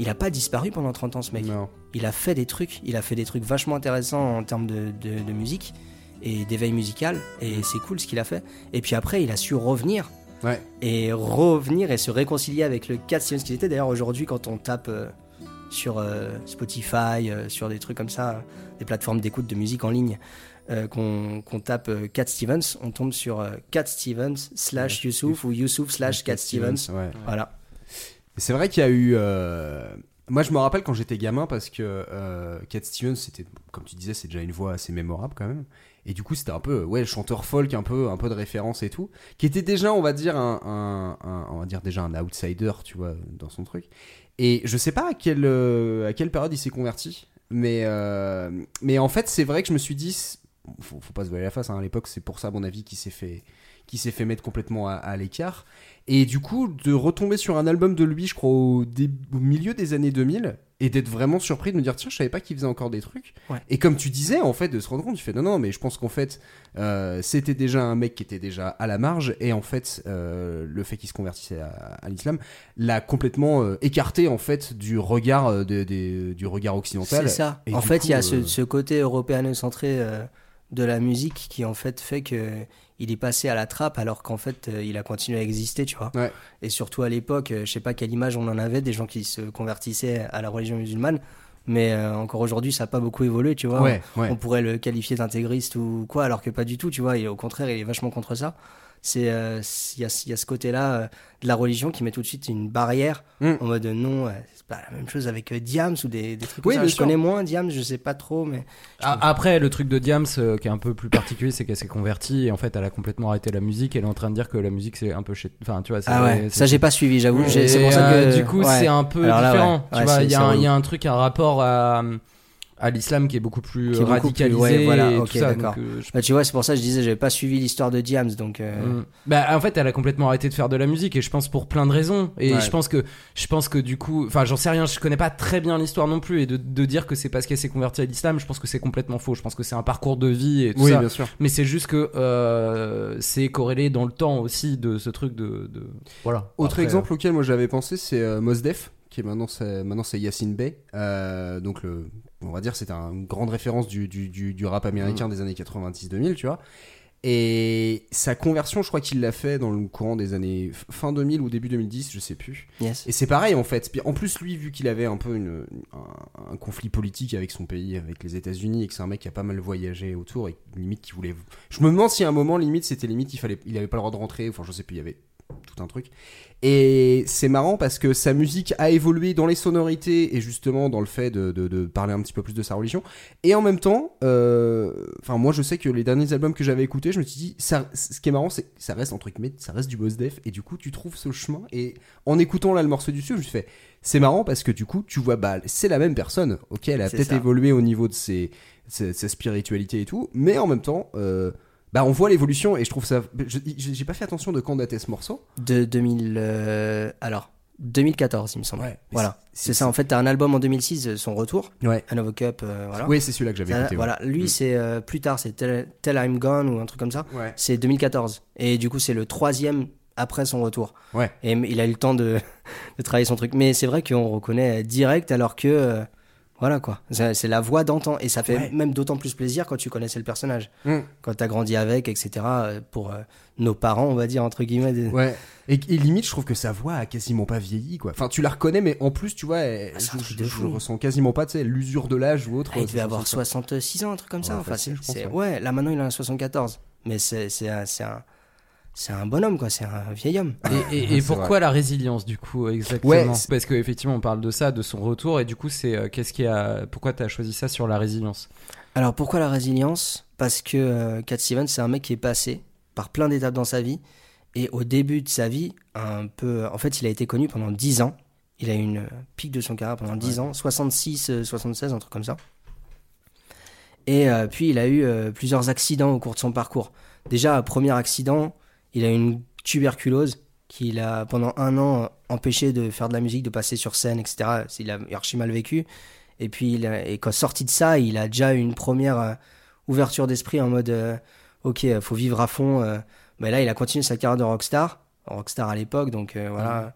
il a pas disparu pendant 30 ans, ce mec. Non. il a fait des trucs, il a fait des trucs vachement intéressants en termes de, de- de musique et d'éveil musical, et c'est cool ce qu'il a fait. Et puis après, il a su revenir Ouais. et revenir et se réconcilier avec le Cat Stevens qu'il était. D'ailleurs, aujourd'hui, quand on tape euh, sur euh, Spotify, euh, sur des trucs comme ça, des plateformes d'écoute de musique en ligne, qu'on tape Cat Stevens, on tombe sur Cat Stevens slash Youssouf ou Youssouf slash Cat Stevens. Ouais. Voilà. C'est vrai qu'il y a eu. euh, Moi, je me rappelle quand j'étais gamin parce que euh, Cat Stevens, c'était, comme tu disais, c'est déjà une voix assez mémorable quand même. Et du coup, c'était un peu, ouais, chanteur folk, un peu, un peu de référence et tout, qui était déjà, on va dire, un, on va dire déjà un outsider, tu vois, dans son truc. Et je sais pas à quelle, euh, à quelle période il s'est converti, mais, euh, mais en fait, c'est vrai que je me suis dit, faut, faut pas se voiler la face. hein, à l'époque, c'est pour ça, à mon avis, qu'il s'est fait, qui s'est fait mettre complètement à l'écart. Et du coup, de retomber sur un album de lui, je crois, au, milieu des années 2000, et d'être vraiment surpris de me dire, tiens, je savais pas qu'il faisait encore des trucs. Ouais. Et comme tu disais, en fait, de se rendre compte, tu fais, non, non, mais je pense qu'en fait, euh, c'était déjà un mec qui était déjà à la marge, et en fait, euh, le fait qu'il se convertissait à, à l'islam l'a complètement euh, écarté, en fait, du regard, de- de- du regard occidental. C'est ça. Et en fait, il y a ce, ce côté européano-centré euh, de la musique qui en fait fait que il est passé à la trappe alors qu'en fait euh, il a continué à exister, tu vois. Ouais. Et surtout à l'époque, euh, je sais pas quelle image on en avait des gens qui se convertissaient à la religion musulmane, mais euh, encore aujourd'hui ça a pas beaucoup évolué, tu vois. Ouais, ouais. On pourrait le qualifier d'intégriste ou quoi, alors que pas du tout, tu vois. Et au contraire, il est vachement contre ça. C'est euh, il y, a, il y a ce côté-là euh, de la religion qui met tout de suite une barrière Mm. en mode euh, non, euh, c'est pas la même chose avec euh, Diams ou des, des trucs Oui, comme ça. Je sûr. connais moins Diams, je sais pas trop, mais Ah, Après, le truc de Diams euh, qui est un peu plus particulier, c'est qu'elle s'est convertie et en fait, elle a complètement arrêté la musique. Elle est en train de dire que la musique, c'est un peu chez. Enfin, tu vois, ah ouais, ça j'ai pas suivi, j'avoue. C'est pour ça que euh, du coup, ouais. c'est un peu Alors là, différent. ouais. Tu Ouais, vois, c'est- il y, y a un truc, un rapport à, à l'islam qui est beaucoup plus Qui est beaucoup radicalisé. plus- ouais, voilà, et tout ça, donc, euh, je- Bah, tu vois, c'est pour ça que je disais, j'avais pas suivi l'histoire de Diams, donc. euh, Mm. Bah, en fait, elle a complètement arrêté de faire de la musique et je pense pour plein de raisons. Et Ouais. je pense que, je pense que du coup, enfin, j'en sais rien, je connais pas très bien l'histoire non plus. Et de, de dire que c'est parce qu'elle s'est convertie à l'islam, je pense que c'est complètement faux. Je pense que c'est un parcours de vie et tout Oui, ça. bien sûr. Mais c'est juste que euh, c'est corrélé dans le temps aussi de ce truc de. de... Voilà. Autre Après, exemple auquel moi j'avais pensé, c'est euh, Mos Def, qui est maintenant c'est maintenant c'est Yassine Bey. Euh, donc le, on va dire c'est un- une grande référence du, du, du, du rap américain des années 90-2000, tu vois. Et sa conversion, je crois qu'il l'a fait dans le courant des années fin 2000 ou début 2010, je sais plus. Yes. Et c'est pareil en fait. En plus, lui, vu qu'il avait un peu une, un, un conflit politique avec son pays, avec les États-Unis, et que c'est un mec qui a pas mal voyagé autour, et limite qui voulait. Je me demande si à un moment, limite, c'était limite, il fallait, il avait pas le droit de rentrer. Enfin, je sais plus, il y avait tout un truc. Et c'est marrant parce que sa musique a évolué dans les sonorités et justement dans le fait de, de- de parler un petit peu plus de sa religion. Et en même temps, euh, enfin moi je sais que les derniers albums que j'avais écoutés, je me suis dit, ça, ce qui est marrant, c'est que ça reste entre guillemets, ça reste du boss def et du coup tu trouves ce chemin. Et en écoutant là le morceau du dessus, je me suis fait, c'est marrant parce que du coup tu vois, bah c'est la même personne. Ok, elle a peut-être évolué au niveau de ses, ses- sa spiritualité et tout, mais en même temps. euh, bah on voit l'évolution et je trouve ça. je- J'ai pas fait attention de quand datait ce morceau. De 2000. euh, alors, 2014, il me semble. Ouais, Voilà. c'est- ça, en fait, t'as un album en 2006, euh, son retour. Ouais. Hanover Cup, euh, voilà. Oui, c'est celui-là que j'avais écouté. ouais. Voilà, lui, Mm. c'est euh, plus tard, c'est Tell, Tell I'm Gone ou un truc comme ça. Ouais. C'est 2014. Et du coup, c'est le troisième après son retour. Ouais. Et il a eu le temps de, <laughs> de travailler son truc. Mais c'est vrai qu'on reconnaît direct alors que. Voilà quoi. C'est la voix d'antan. Et ça fait Ouais. même d'autant plus plaisir quand tu connaissais le personnage. Mm. Quand t'as grandi avec, etc. euh, Pour euh, nos parents, on va dire, entre guillemets. des- Ouais. Et, et limite, je trouve que sa voix a quasiment pas vieilli, quoi. Enfin, tu la reconnais, mais en plus, tu vois, elle- Ah, je, je- je ressens quasiment pas, tu sais, l'usure de l'âge ou autre. Ah, il devait avoir ça, ça. 66 ans, un truc comme ça. Enfin, facile, c'est- ouais. ouais. là maintenant il en a 74. Mais c'est c'est un, c'est un, bonhomme, quoi. C'est un vieil homme. Et, et- et C'est pourquoi la résilience du coup exactement Ouais, Parce qu'effectivement on parle de ça, de son retour et du coup c'est euh, qu'est-ce qui a pourquoi t'as choisi ça sur la résilience? Alors pourquoi la résilience? Parce que euh, Cat Stevens, c'est un mec qui est passé par plein d'étapes dans sa vie. Et au début de sa vie, un peu. En fait, il a été connu pendant 10 ans. Il a eu une pique de son carrière pendant 10 ans, 66, euh, 76, un truc comme ça. Et euh, puis il a eu euh, plusieurs accidents au cours de son parcours. Déjà, premier accident, il a une tuberculose qui l'a pendant un an euh, empêché de faire de la musique, de passer sur scène, etc. Il a archi mal vécu. Et puis, il a- et quand sorti de ça, il a déjà eu une première euh, ouverture d'esprit en mode euh, ok, euh, faut vivre à fond. euh. Mais là, il a continué sa carrière de rockstar, rockstar à l'époque, donc euh, voilà,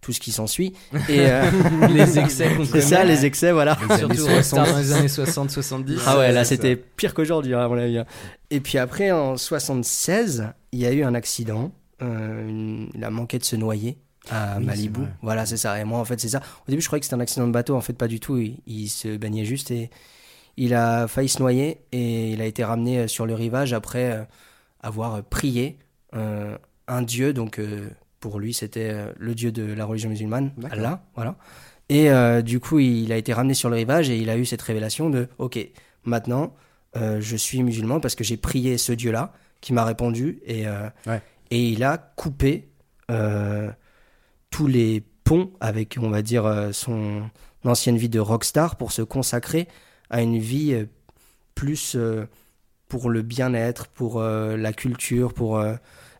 tout ce qui s'ensuit. <laughs> Et euh, Les excès <laughs> c'est ça, les excès, voilà. Surtout Rockstar dans les années 60-70. Ah ouais, là c'était pire qu'aujourd'hui, hein, à mon avis. hein. Et puis après, en 76, il y a eu un accident. euh, une- il a manqué de se noyer à Oui, Malibu. Voilà, c'est ça. Et moi, en fait, c'est ça. Au début, je croyais que c'était un accident de bateau. En fait, pas du tout. Il, il se baignait juste et il a failli se noyer et il a été ramené euh, sur le rivage après euh, avoir prié euh, un dieu. Donc, euh, pour lui, c'était le dieu de la religion musulmane. Allah. Voilà. Et euh, du coup, il a été ramené sur le rivage et il a eu cette révélation de Ok, maintenant, je suis musulman parce que j'ai prié ce Dieu-là qui m'a répondu et, euh, Ouais. et il a coupé euh, tous les ponts avec, on va dire, euh, son ancienne vie de rockstar pour se consacrer à une vie plus euh, pour le bien-être, pour la culture, pour.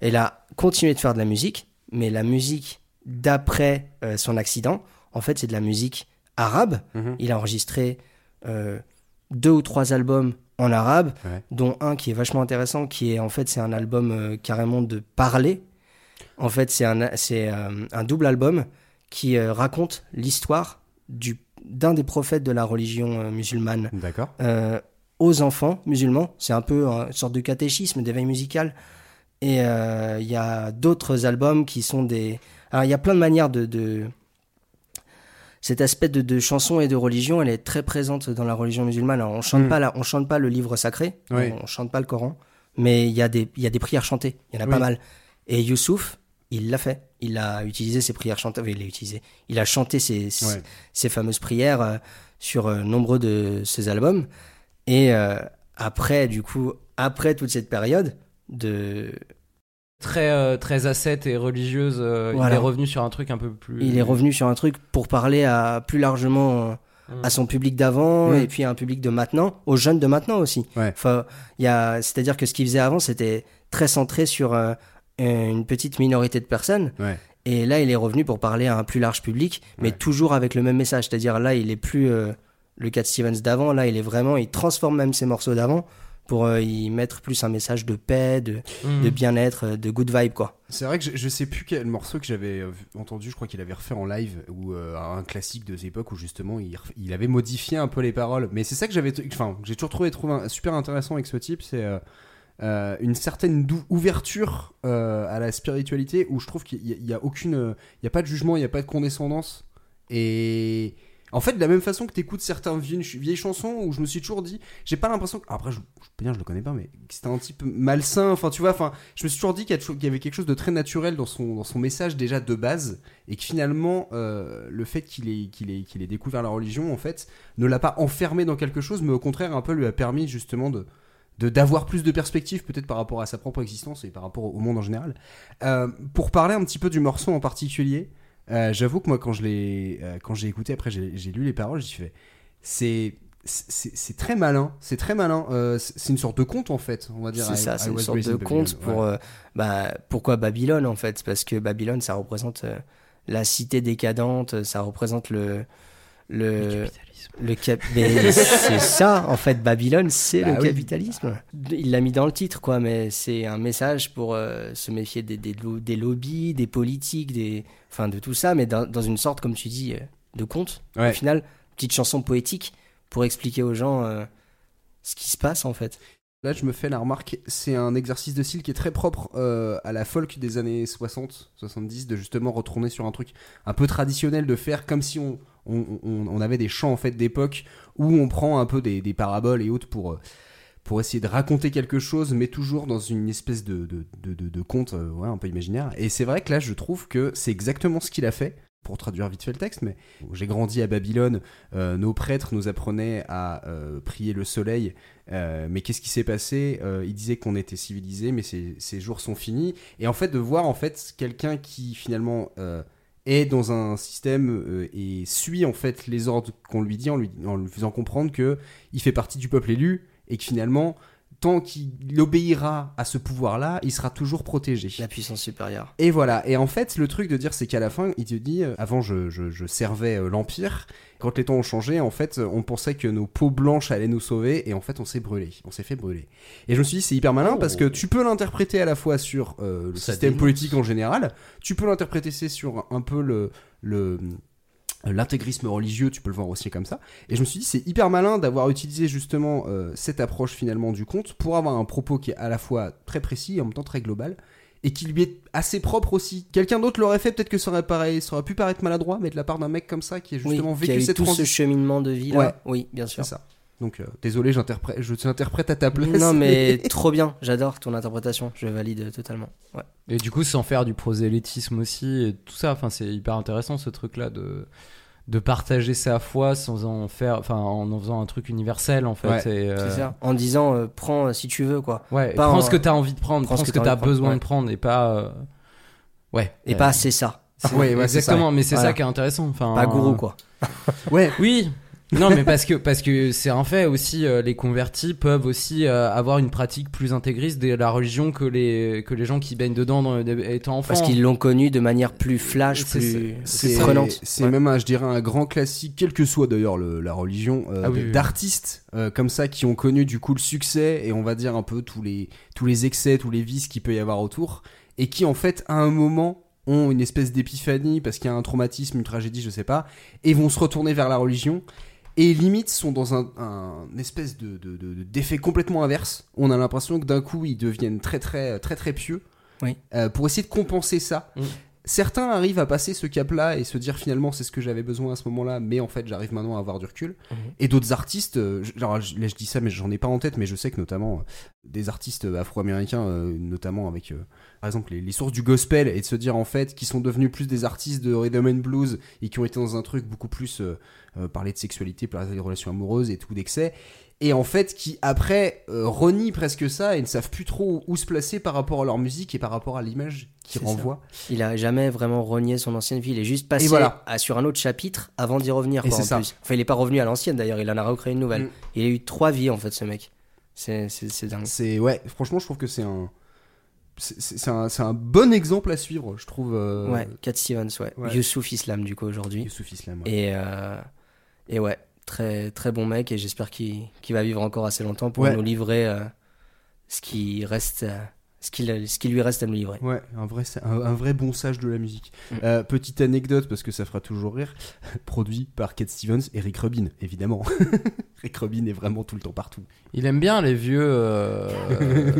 Elle a continué de faire de la musique, mais la musique d'après son accident, en fait, c'est de la musique arabe. Mhm. Il a enregistré deux ou trois albums en arabe, Ouais. dont un qui est vachement intéressant, qui est en fait c'est un album euh, carrément de parler. En fait, c'est un c'est euh, un double album qui euh, raconte l'histoire du d'un des prophètes de la religion musulmane D'accord. aux enfants musulmans. C'est un peu une sorte de catéchisme, d'éveil musical. Et il y a d'autres albums qui sont des. Alors il y a plein de manières de. de... Cet aspect de, de chanson et de religion, elle est très présente dans la religion musulmane. Alors, on chante Mm. pas là, on chante pas le livre sacré, Oui. on, on chante pas le Coran, mais il y a des il y a des prières chantées. Il y en a Oui. pas mal. Et Youssouf, il l'a fait. Il a utilisé ses prières chantées. il l'a utilisé. Il a chanté ses, ses- Ouais. ces fameuses prières euh, sur euh, nombreux de ses albums. Et euh, après, du coup, après toute cette période de, Très euh, très ascète et religieuse, euh, il Voilà. est revenu sur un truc un peu plus. il est revenu sur un truc pour parler à plus largement euh, Mm. à son public d'avant Mm. et puis à un public de maintenant, aux jeunes de maintenant aussi. Ouais. Enfin, il y a, c'est-à-dire que ce qu'il faisait avant, c'était très centré sur euh, une petite minorité de personnes. Ouais. Et là, il est revenu pour parler à un plus large public, mais Ouais. toujours avec le même message. C'est-à-dire là, il est plus euh, le Cat Stevens d'avant. Là, il est vraiment, il transforme même ses morceaux d'avant pour euh, y mettre plus un message de paix, de, Mm. de bien-être, euh, de good vibe, quoi. C'est vrai que je, je sais plus quel morceau que j'avais euh, entendu, je crois qu'il avait refait en live, ou euh, un classique de ces époques où justement il, il avait modifié un peu les paroles. Mais c'est ça que j'avais, enfin, j'ai toujours trouvé, trouvé un- super intéressant avec ce type, c'est euh, euh, une certaine ouverture euh, à la spiritualité où je trouve qu'il y, a- a aucune, il y a pas de jugement, il y a pas de condescendance. Et En fait, de la même façon que t'écoutes certaines vieilles, chansons où je me suis toujours dit, j'ai pas l'impression que. Après, je, peux dire, je le connais pas, mais c'était un type malsain. Enfin, tu vois, enfin, je me suis toujours dit qu'il y, avait quelque chose de très naturel dans son, dans son message déjà de base, et que finalement, euh, le fait qu'il ait, découvert la religion, en fait, ne l'a pas enfermé dans quelque chose, mais au contraire, un peu lui a permis justement de d'avoir plus de perspectives peut-être par rapport à sa propre existence et par rapport au monde en général. Euh, pour parler un petit peu du morceau en particulier, euh, j'avoue que moi quand je l'ai euh, quand j'ai écouté après j'ai lu les paroles, j'ai fait c'est c'est très malin, c'est très malin. Euh, c'est une sorte de conte en fait, on va dire. C'est ça, c'est une sorte de conte pour. Ouais. bah, pourquoi Babylone en fait Parce que Babylone, ça représente la cité décadente, ça représente le. Le, le cap- <laughs> c'est ça en fait Babylone c'est Bah le oui. capitalisme il l'a mis dans le titre quoi mais c'est un message pour euh, se méfier des, des, lo- des lobbies des politiques des enfin de tout ça mais dans, dans une sorte comme tu dis euh, de conte Ouais. au final petite chanson poétique pour expliquer aux gens euh, ce qui se passe en fait Là, je me fais la remarque, c'est un exercice de style qui est très propre euh, à la folk des années 60, 70, de justement retourner sur un truc un peu traditionnel, de faire comme si on, on, avait des chants en fait d'époque où on prend un peu des, paraboles et autres pour, euh, pour essayer de raconter quelque chose, mais toujours dans une espèce de, conte euh, un peu imaginaire. Et c'est vrai que là, je trouve que c'est exactement ce qu'il a fait. Pour traduire vite fait le texte, mais j'ai grandi à Babylone, nos prêtres nous apprenaient à prier le soleil euh, mais qu'est-ce qui s'est passé Euh, Il disait qu'on était civilisé, mais ces, jours sont finis. Et en fait, de voir en fait quelqu'un qui finalement euh, est dans un système et suit en fait les ordres qu'on lui dit en lui, en lui faisant comprendre que il fait partie du peuple élu et que finalement, tant qu'il obéira à ce pouvoir-là, il sera toujours protégé. la puissance supérieure Et voilà. Et en fait, le truc de dire, c'est qu'à la fin, il te dit, euh, avant, je, je, je servais euh, l'Empire. Quand les temps ont changé, en fait, on pensait que nos peaux blanches allaient nous sauver, et en fait, on s'est brûlé. On s'est fait brûler. Et je me suis dit, c'est hyper malin parce que tu peux l'interpréter à la fois sur euh, le Ça système dénonce. politique en général, tu peux l'interpréter c'est sur un peu le. le L'intégrisme religieux, tu peux le voir aussi comme ça. Et je me suis dit, c'est hyper malin d'avoir utilisé justement euh, cette approche finalement du conte pour avoir un propos qui est à la fois très précis et en même temps très global et qui lui est assez propre aussi. Quelqu'un d'autre l'aurait fait, peut-être que ça aurait, pareil, ça aurait pu paraître maladroit, mais de la part d'un mec comme ça qui a justement oui, qui a vécu eu cette tout ce cheminement de vie là Ouais. oui bien C'est sûr ça. Donc euh, désolé, j'interprète, je t'interprète à ta place. non mais <laughs> trop bien j'adore ton interprétation je valide totalement ouais. Et du coup, sans faire du prosélytisme aussi, et tout ça, enfin, c'est hyper intéressant ce truc-là de, de partager sa foi sans en faire, enfin, en en faisant un truc universel en fait. Ouais, et, euh, C'est ça. En disant, euh, prends euh, si tu veux, quoi. Ouais, Pas prends en- ce que t'as envie de prendre, prends, ce que, t'as t'as envie de prendre, besoin ouais. de prendre et pas. euh, Ouais. Et Euh, pas c'est ça. Ouais, exactement, mais c'est Voilà. ça qui est intéressant. Enfin, Pas gourou, quoi. Ouais, Oui. Non, mais parce que parce que c'est un fait aussi. euh, les convertis peuvent aussi euh, avoir une pratique plus intégriste de la religion que les que les gens qui baignent dedans dans, étant enfants. Parce qu'ils l'ont connu de manière plus flash, plus, c'est prenante. C'est Ouais. même, un, je dirais, un grand classique, quelle que soit d'ailleurs le- la religion, euh, Ah oui, de- oui. d'artistes euh, comme ça qui ont connu du coup le succès et on va dire un peu tous les tous les excès, tous les vices qu'il peut y avoir autour, et qui en fait à un moment ont une espèce d'épiphanie parce qu'il y a un traumatisme, une tragédie, je sais pas, et vont se retourner vers la religion. Et limite sont dans un, un espèce de, de- de- de- d'effet complètement inverse. On a l'impression que d'un coup ils deviennent très très très très pieux Oui. euh, pour essayer de compenser ça. Mm. Certains arrivent à passer ce cap-là et se dire finalement c'est ce que j'avais besoin à ce moment-là, mais en fait j'arrive maintenant à avoir du recul. Mhm. Et d'autres artistes, euh, je- genre, je, là je dis ça mais j'en ai pas en tête, mais je sais que notamment euh, des artistes afro-américains, euh, notamment avec euh, par exemple les, les sources du gospel, et de se dire en fait qui sont devenus plus des artistes de rhythm and blues et qui ont été dans un truc beaucoup plus euh, euh, parler de sexualité, parler des relations amoureuses et tout d'excès. Et en fait, qui après euh, renient presque ça et ne savent plus trop où se placer par rapport à leur musique et par rapport à l'image qu'ils C'est ça. renvoient. Il a jamais vraiment renié son ancienne vie. Il est juste passé Et voilà. à- sur un autre chapitre avant d'y revenir. Et Quoi, c'est en ça. plus. Enfin, il est pas revenu à l'ancienne d'ailleurs. Il en a recréé une nouvelle. Mm. Il a eu trois vies en fait, ce mec. C'est c'est- c'est dingue. C'est ouais, franchement, je trouve que c'est un c'est un, c'est un bon exemple à suivre, je trouve. euh, Ouais, Cat Stevens, ouais. ouais. Youssouf Islam du coup aujourd'hui. Youssouf Islam. ouais. Et, euh, et ouais, très, très bon mec et j'espère qu'il qu'il va vivre encore assez longtemps pour Ouais. nous livrer euh, ce, qui reste, euh, ce, qu'il ce qui lui reste à nous livrer. Ouais, un vrai, un, un vrai bon sage de la musique. Mm. Euh, petite anecdote, parce que ça fera toujours rire. <laughs> Produit par Cat Stevens et Rick Rubin, évidemment. <laughs> Rick Rubin est vraiment tout le temps partout. Il aime bien les vieux euh,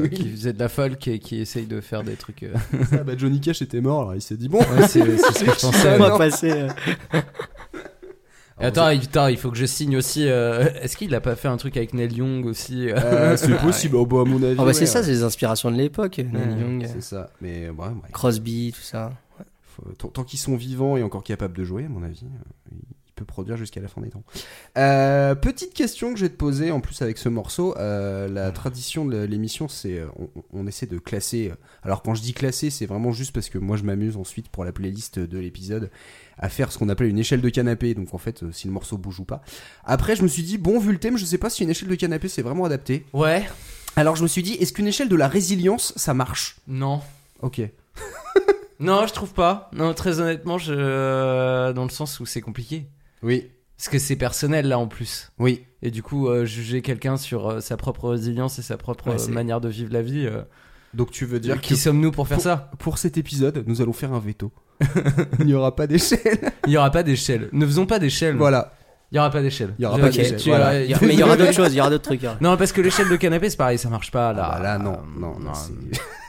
<laughs> qui faisaient de la folk et qui essayent de faire des trucs. euh. Ah, bah, Johnny Cash était mort, alors il s'est dit bon. Ouais, c'est c'est ce que je pensais. On va passer. euh, Alors, Attends, il, putain, il faut que je signe aussi. euh, <laughs> Est-ce qu'il a pas fait un truc avec Neil Young aussi euh? Euh, c'est possible, bah, à mon avis. Ah bah ouais, c'est ça, ouais. c'est les inspirations de l'époque. Neil Young, C'est ça, mais ouais, ouais. Crosby, tout ça. Faut- tant, tant qu'ils sont vivants et encore capables de jouer, à mon avis, euh, peut produire jusqu'à la fin des temps. Euh, petite question que je vais te poser, en plus avec ce morceau, euh, la tradition de l'émission, c'est euh, on, on essaie de classer. Alors quand je dis classer, c'est vraiment juste parce que moi je m'amuse ensuite pour la playlist de l'épisode à faire ce qu'on appelle une échelle de canapé. Donc en fait, si le morceau bouge ou pas. Après, je me suis dit bon, vu le thème, je sais pas si une échelle de canapé c'est vraiment adapté. Ouais. Alors je me suis dit, est-ce qu'une échelle de la résilience, ça marche? Non. Ok. <laughs> Non, je trouve pas. Non, très honnêtement, je... dans le sens où c'est compliqué. Oui. Parce que c'est personnel là en plus. Oui. Et du coup, euh, juger quelqu'un sur euh, sa propre résilience et sa propre Ouais, euh, c'est- manière de vivre la vie, euh, Donc tu veux dire qui que sommes-nous pour faire pour- ça? pour cet épisode, nous allons faire un veto. <laughs> Il n'y aura pas d'échelle. Il y aura pas d'échelle. Ne faisons pas d'échelle. Voilà. Il y aura pas d'échelle. Il y aura pas d'échelle, tu- voilà. Il y a- mais il y aura d'autres <laughs> choses, il y aura d'autres trucs. hein. Non, parce que l'échelle de canapé, c'est pareil, ça marche pas là. Ah bah là, non, non, non. c'est- <laughs>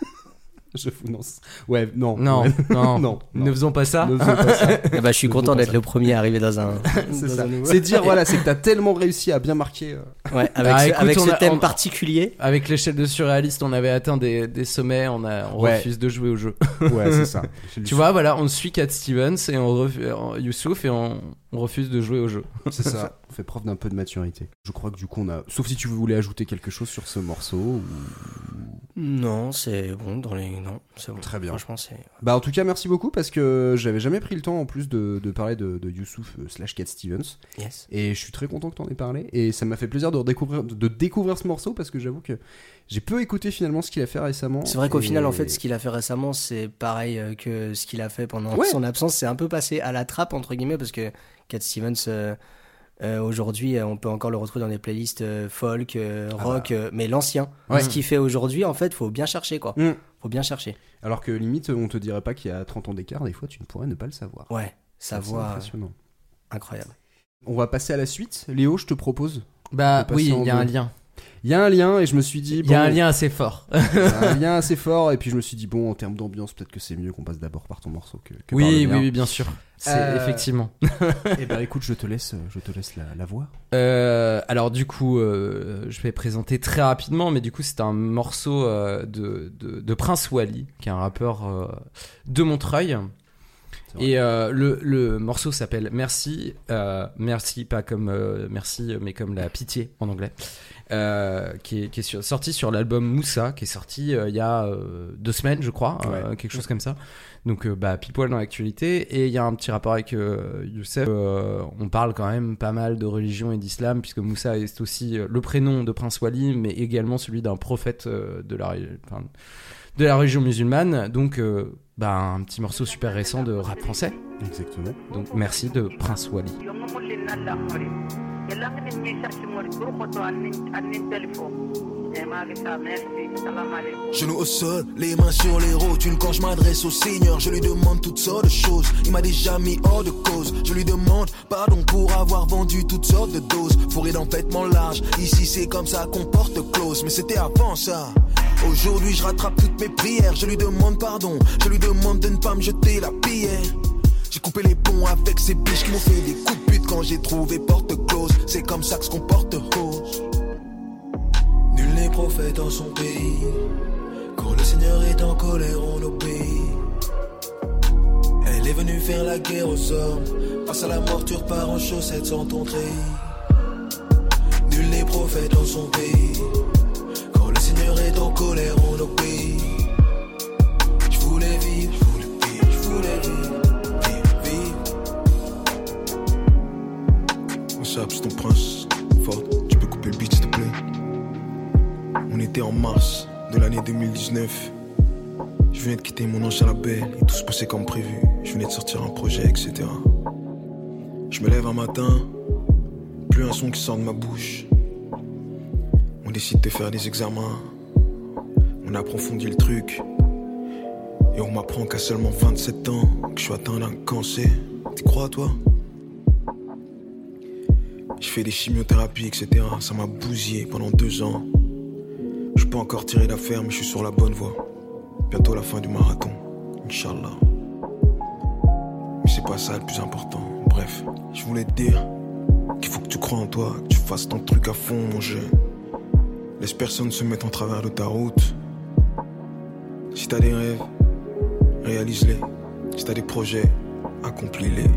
<laughs> je vous non. Ouais, non. Non, ouais. <laughs> non, non, Ne faisons pas ça. Ne faisons pas ça. <laughs> Eh bah, je suis Ne content d'être le premier à arriver dans un. C'est ça. un C'est dire, voilà, c'est que t'as tellement réussi à bien marquer. euh, Ouais, avec Ah, ce, écoute, avec on ce a- thème on- particulier. Avec l'échelle de surréaliste, on avait atteint des, des sommets, on, a, on Ouais. refuse de jouer au jeu. Ouais, c'est ça. tu vois, voilà, on suit Cat Stevens et on refu- en- Youssouf et on, on refuse de jouer au jeu. C'est ça. On fait preuve d'un peu de maturité. Je crois que du coup, on a. Sauf si tu voulais ajouter quelque chose sur ce morceau. ou- Non, c'est bon dans les. Non, c'est bon. Très bien. Franchement, c'est. Bah en tout cas merci beaucoup parce que j'avais jamais pris le temps en plus de, de parler de, de Youssouf euh, slash Cat Stevens Yes. et je suis très content que t'en aies parlé et ça m'a fait plaisir de redécouvrir de découvrir ce morceau parce que j'avoue que j'ai peu écouté finalement ce qu'il a fait récemment. C'est vrai qu'au et- final, en fait, ce qu'il a fait récemment, c'est pareil euh, que ce qu'il a fait pendant Ouais. son absence. C'est un peu passé à la trappe, entre guillemets, parce que Cat Stevens, euh, euh, aujourd'hui, euh, on peut encore le retrouver dans des playlists euh, folk, euh, Ah rock, euh, mais l'ancien. Ouais. Ce qu'il fait aujourd'hui, en fait, faut bien chercher, quoi. Mm. Faut bien chercher. Alors que limite on te dirait pas qu'il y a 30 ans d'écart, des fois tu ne pourrais ne pas le savoir. Ouais, sa C'est voix, impressionnant. incroyable. On va passer à la suite. Léo, je te propose. Bah oui, il y a un lien. Il y a un lien et je me suis dit Il y a un lien assez fort. <laughs> il y a un lien assez fort et puis je me suis dit bon en termes d'ambiance peut-être que c'est mieux qu'on passe d'abord par ton morceau que, que par oui, le oui, oui, bien sûr. C'est Euh, effectivement. <laughs> Eh ben écoute je te laisse je te laisse la, la voix. Euh, alors du coup, euh, je vais présenter très rapidement, mais du coup c'est un morceau euh, de, de, de Prince Wally, qui est un rappeur euh, de Montreuil. Et euh, le, le morceau s'appelle Merci, euh, merci pas comme euh, merci, mais comme la pitié en anglais, euh, qui est, qui est sur- sorti sur l'album Moussa, qui est sorti euh, il y a euh, deux semaines, je crois, euh, quelque chose comme ça. Donc bah poil dans l'actualité. Et il y a un petit rapport avec euh, Youssef. Euh, on parle quand même pas mal de religion et d'islam, puisque Moussa est aussi le prénom de Prince Wali, mais également celui d'un prophète euh, de la enfin, de la religion musulmane. Donc euh, bah, un petit morceau super récent de rap français. Exactement. Donc merci de Prince Wally. Genoux au sol, les mains sur les rotules Quand je m'adresse au Seigneur, je lui demande toutes sortes de choses. Il m'a déjà mis hors de cause. Je lui demande pardon pour avoir vendu toutes sortes de doses. Fourré dans vêtements larges Ici c'est comme ça qu'on porte close. Mais c'était avant ça Aujourd'hui je rattrape toutes mes prières Je lui demande pardon Je lui demande de ne pas me jeter la pierre j'ai coupé les ponts avec ces biches qui m'ont fait des coups de pute quand j'ai trouvé porte close. C'est comme ça que se comporte rose. Nul n'est prophète dans son pays. Quand le Seigneur est en colère, on obéit. Elle est venue faire la guerre aux hommes. Face à la mort, tu repars en chaussettes sans ton. Nul n'est prophète dans son pays. Seigneur est en colère, on obéit. Je voulais vivre, je voulais vivre, je voulais vivre, vivre, up, c'est ton prince. Fort, tu peux couper le beat s'il te plaît? On était en mars de l'année 2019. Je venais de quitter mon ancien label et tout se passait comme prévu. Je venais de sortir un projet, etc. Je me lève un matin, plus un son qui sort de ma bouche. Décide de faire des examens. On approfondit le truc. Et on m'apprend qu'à seulement 27 ans, que je suis atteint d'un cancer. Tu crois, toi? Je fais des chimiothérapies, etc. Ça m'a bousillé pendant deux ans. Je pas encore tiré d'affaire, mais je suis sur la bonne voie. Bientôt la fin du marathon, Inch'Allah. Mais c'est pas ça le plus important. Bref, je voulais te dire, qu'il faut que tu crois en toi, que tu fasses ton truc à fond, mon jeu. Laisse personne se mettre en travers de ta route. Si t'as des rêves, réalise-les. Si t'as des projets, accomplis-les.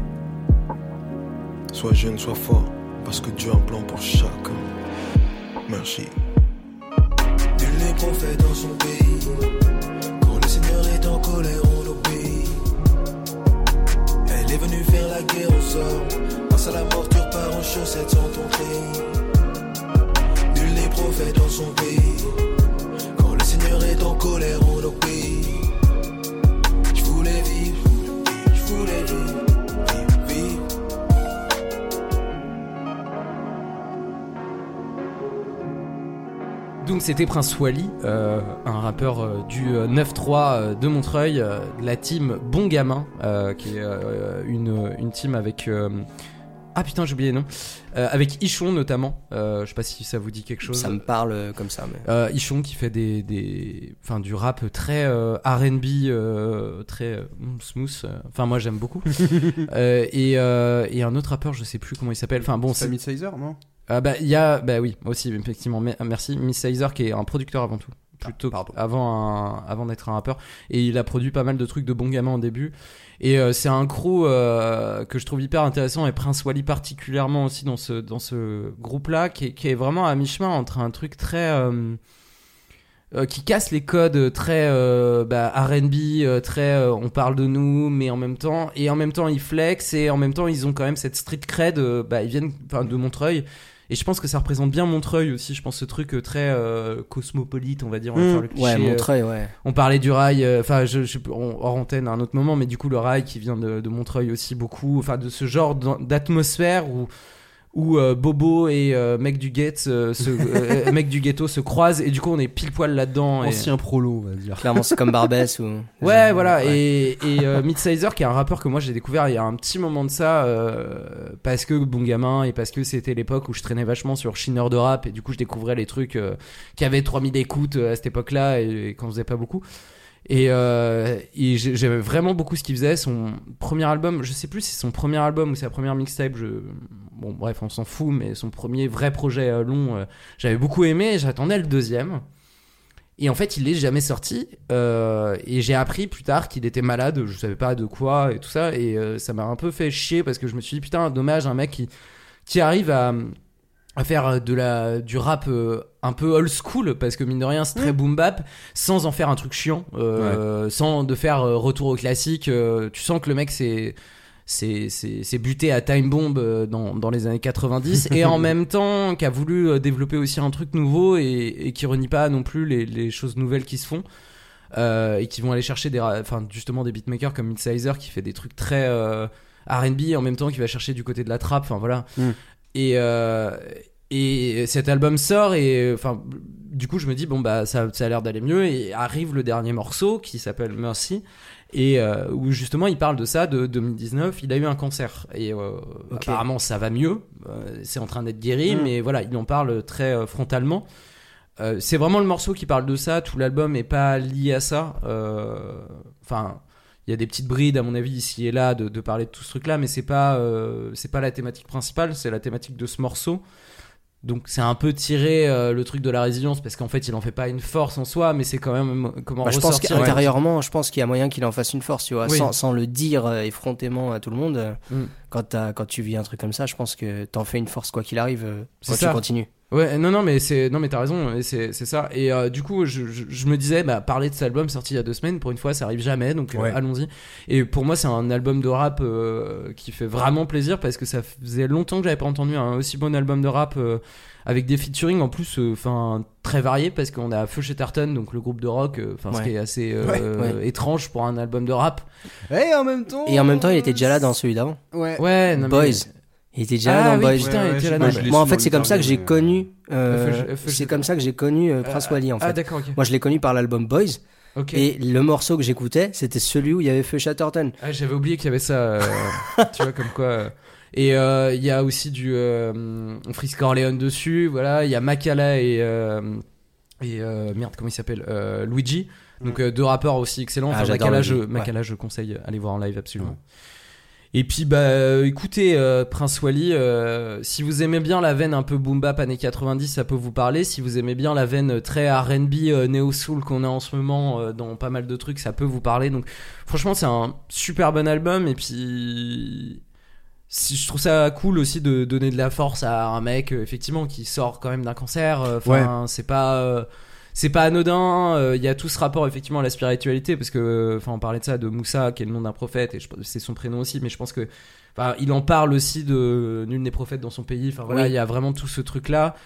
Sois jeune, sois fort, parce que Dieu a un plan pour chacun. Merci. Nul n'est prophète dans son pays. Quand le Seigneur est en colère, on obéit. Elle est venue faire la guerre au sort. Passe à la mort, tu repars en chaussettes sans ton pays. Prophète dans son pays. Quand le Seigneur est en colère, on obéit. Je voulais vivre, je voulais vivre. Donc c'était Prince Wally, euh, un rappeur euh, du euh, 9-3 euh, de Montreuil, euh, de la team Bon Gamin, euh, qui est euh, une, une team avec... Ah putain j'ai oublié le nom. Euh, avec Ichon notamment, euh, je sais pas si ça vous dit quelque chose. Ça me parle euh, comme ça. Mais... Euh, Ichon qui fait des, des, enfin du rap très euh, R&B, euh, très euh, smooth. Enfin moi j'aime beaucoup. <laughs> Euh, et, euh, et un autre rappeur, je sais plus comment il s'appelle. Enfin bon, c'est Sammy Sizer, non? Ah bah il y a, bah oui aussi effectivement. me- Merci, Miss Sizer qui est un producteur avant tout, plutôt pardon. avant un, avant d'être un rappeur. Et il a produit pas mal de trucs de bon gamin au début. Et euh, c'est un crew euh, que je trouve hyper intéressant et Prince Wally particulièrement aussi dans ce dans ce groupe là qui est, qui est vraiment à mi chemin entre un truc très euh, euh, qui casse les codes très euh, bah, R&B, euh, très euh, on parle de nous, mais en même temps et en même temps ils flex et en même temps ils ont quand même cette street cred. bah, ils viennent enfin de Montreuil et je pense que ça représente bien Montreuil aussi. Je pense ce truc euh, très euh, cosmopolite, on va dire. On va Mmh, faire le cliché, ouais, euh, Montreuil, ouais. on parlait du rail, enfin, je, je, on- hors antenne à un autre moment, mais du coup, le rail qui vient de, de Montreuil aussi beaucoup, enfin, de ce genre d'atmosphère où, où euh, Bobo et euh, mec du ghetto se, se- euh, mec du ghetto se croisent et du coup, on est pile poil là-dedans. et- Ancien prolo, on va dire. Clairement, c'est comme Barbès ou. <laughs> Ouais, voilà. Et, et euh, Midsizer, qui est un rappeur que moi j'ai découvert il y a un petit moment de ça, euh, parce que bon gamin et parce que c'était l'époque où je traînais vachement sur Shinner de rap et du coup je découvrais les trucs euh, qui avaient 3000 écoutes euh, à cette époque-là et, et qu'on faisait pas beaucoup. Et, euh, j'aimais vraiment beaucoup ce qu'il faisait. Son premier album, je sais plus si c'est son premier album ou sa première mixtape. Je... Bon, bref, on s'en fout, mais son premier vrai projet euh, long, euh, j'avais beaucoup aimé. J'attendais le deuxième. Et en fait, il est jamais sorti. euh, et j'ai appris plus tard qu'il était malade. Je savais pas de quoi et tout ça. Et ça m'a un peu fait chier parce que je me suis dit putain, dommage, un mec qui qui arrive à à faire de la du rap euh, un peu old school parce que mine de rien c'est très boom bap sans en faire un truc chiant euh, sans de faire euh, retour au classique euh, tu sens que le mec c'est c'est buté à time bomb euh, dans dans les années 90 et en <laughs> même temps qui a voulu euh, développer aussi un truc nouveau et, et qui renie pas non plus les, les choses nouvelles qui se font euh, et qui vont aller chercher des enfin justement des beatmakers comme Midsizer qui fait des trucs très euh, R&B en même temps qui va chercher du côté de la trap enfin voilà. Mm. Et euh, et cet album sort et enfin du coup je me dis bon bah ça, ça a l'air d'aller mieux. Et arrive le dernier morceau qui s'appelle Mercy. Et euh, où justement il parle de ça de 2019 il a eu un cancer et euh, apparemment ça va mieux. C'est en train d'être guéri Mm. mais voilà il en parle très frontalement. C'est vraiment le morceau qui parle de ça. Tout l'album est pas lié à ça. Enfin il y a des petites brides à mon avis ici et là de, de parler de tout ce truc là mais c'est pas euh, c'est pas la thématique principale c'est la thématique de ce morceau donc c'est un peu tiré euh, le truc de la résilience parce qu'en fait il en fait pas une force en soi mais c'est quand même euh, comment Bah, je pense qu'intérieurement, je pense qu'il y a moyen qu'il en fasse une force, tu vois, Oui. sans, sans le dire effrontément à tout le monde. Mm. Quand, t'as- quand tu vis un truc comme ça, je pense que t'en fais une force quoi qu'il arrive. euh, quand ça. tu continues. Ouais, non, non, mais c'est, non, mais t'as raison, c'est, c'est ça. Et euh, du coup, je, je, je me disais, bah, parler de cet album sorti il y a deux semaines, pour une fois, ça arrive jamais, donc euh, allons-y. Et pour moi, c'est un album de rap euh, qui fait vraiment plaisir parce que ça faisait longtemps que j'avais pas entendu un aussi bon album de rap euh, avec des featuring en plus, euh, enfin très variés parce qu'on a Feu Chatterton, donc le groupe de rock, euh, enfin ce qui est assez euh, Ouais, ouais. étrange pour un album de rap. Et en même temps. Et en même temps, il était déjà là dans celui d'avant. Ouais. Ouais, non, mais- Boys. Il était déjà Ah là dans oui, Boys. putain, il était là moi, Moi, en fait, c'est comme ça que j'ai connu. euh, c'est comme ça que j'ai connu euh, Prince Wally en Ah fait. d'accord. Moi, je l'ai connu par l'album Boys. Ok. Et le morceau que j'écoutais, c'était celui où il y avait Feu Chatterton. Ah, j'avais oublié qu'il y avait ça. euh, <laughs> tu vois, comme quoi. Et euh, il y a aussi du euh, Frisk Orleans dessus. Voilà, il y a Makala et. euh, et euh, merde, comment il s'appelle Euh, Luigi. Donc euh, deux rappeurs aussi excellents. Ah, Enfin, Makala, je, ouais. Makala, je conseille aller voir en live absolument. Et puis bah écoutez euh, Prince Wally, euh, si vous aimez bien la veine un peu boom bap années 90, ça peut vous parler. Si vous aimez bien la veine très R&B euh, néo soul qu'on a en ce moment euh, dans pas mal de trucs, ça peut vous parler. Donc franchement c'est un super bon album et puis si, je trouve ça cool aussi de donner de la force à un mec euh, effectivement qui sort quand même d'un cancer. euh, Enfin c'est pas euh, c'est pas anodin. euh, Il y a tout ce rapport effectivement à la spiritualité parce que, enfin, on parlait de ça de Moussa, qui est le nom d'un prophète et c'est son prénom aussi, mais je pense que, enfin, il en parle aussi de nul n'est prophète dans son pays. Enfin voilà, il Oui. y a vraiment tout ce truc là.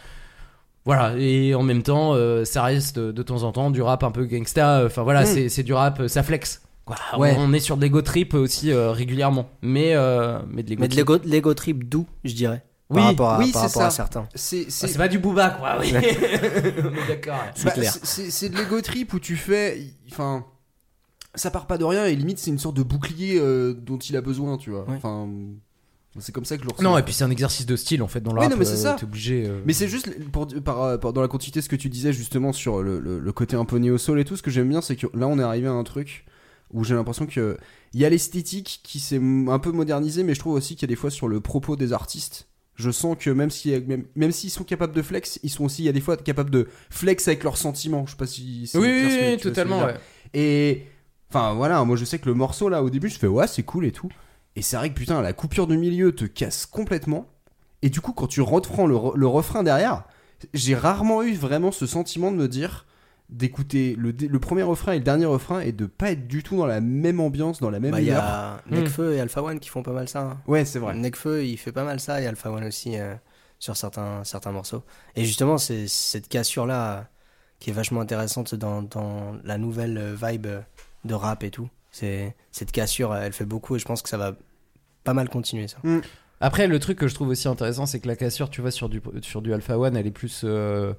Voilà, et en même temps, euh, ça reste de, de temps en temps du rap un peu gangsta. Enfin voilà, Mm. c'est du rap, ça flex. Quoi. Ouais. On, on est sur de l'ego trip aussi euh, régulièrement, mais euh, mais de l'ego Mais de trip. l'ego, l'ego trip doux, je dirais. Oui, par rapport à, oui, par c'est rapport ça. à certains. C'est Ah, c'est- c'est pas du booba quoi, oui. <laughs> d'accord. C'est bah, clair. c'est- de l'ego trip où tu fais, enfin, ça part pas de rien et limite c'est une sorte de bouclier euh, dont il a besoin, tu vois. Ouais. Enfin, c'est comme ça que je le ressens. Non, et puis c'est un exercice de style en fait dans le Oui, rap. non, mais c'est euh, ça. T'es obligé. euh, Mais c'est juste pour, par, par- dans la de ce que tu disais justement sur le, le- le côté un peu néo-soul et tout, ce que j'aime bien c'est que là on est arrivé à un truc où j'ai l'impression que il y a l'esthétique qui s'est un peu modernisée, mais je trouve aussi qu'il y a des fois sur le propos des artistes. Je sens que même si même, même s'ils sont capables de flex, ils sont aussi il y a des fois capables de flex avec leurs sentiments. Je sais pas si c'est Oui, clair oui, oui, totalement. Ouais. Et enfin voilà, moi je sais que le morceau là au début je fais ouais c'est cool et tout. Et c'est vrai que putain la coupure du milieu te casse complètement. Et du coup quand tu reprends le, le refrain derrière, j'ai rarement eu vraiment ce sentiment de me dire d'écouter le, le premier refrain et le dernier refrain et de pas être du tout dans la même ambiance, dans la même Bah, il y a Hmm. Nekfeu et Alpha One qui font pas mal ça. hein. Ouais c'est vrai. Nekfeu, il fait pas mal ça et Alpha One aussi euh, sur certains, certains morceaux. Et justement, c'est cette cassure-là euh, qui est vachement intéressante dans, dans la nouvelle euh, vibe de rap et tout. C'est Cette cassure, elle fait beaucoup et je pense que ça va pas mal continuer ça. Après, le truc que je trouve aussi intéressant, c'est que la cassure, tu vois, sur du, sur du Alpha One, elle est plus euh,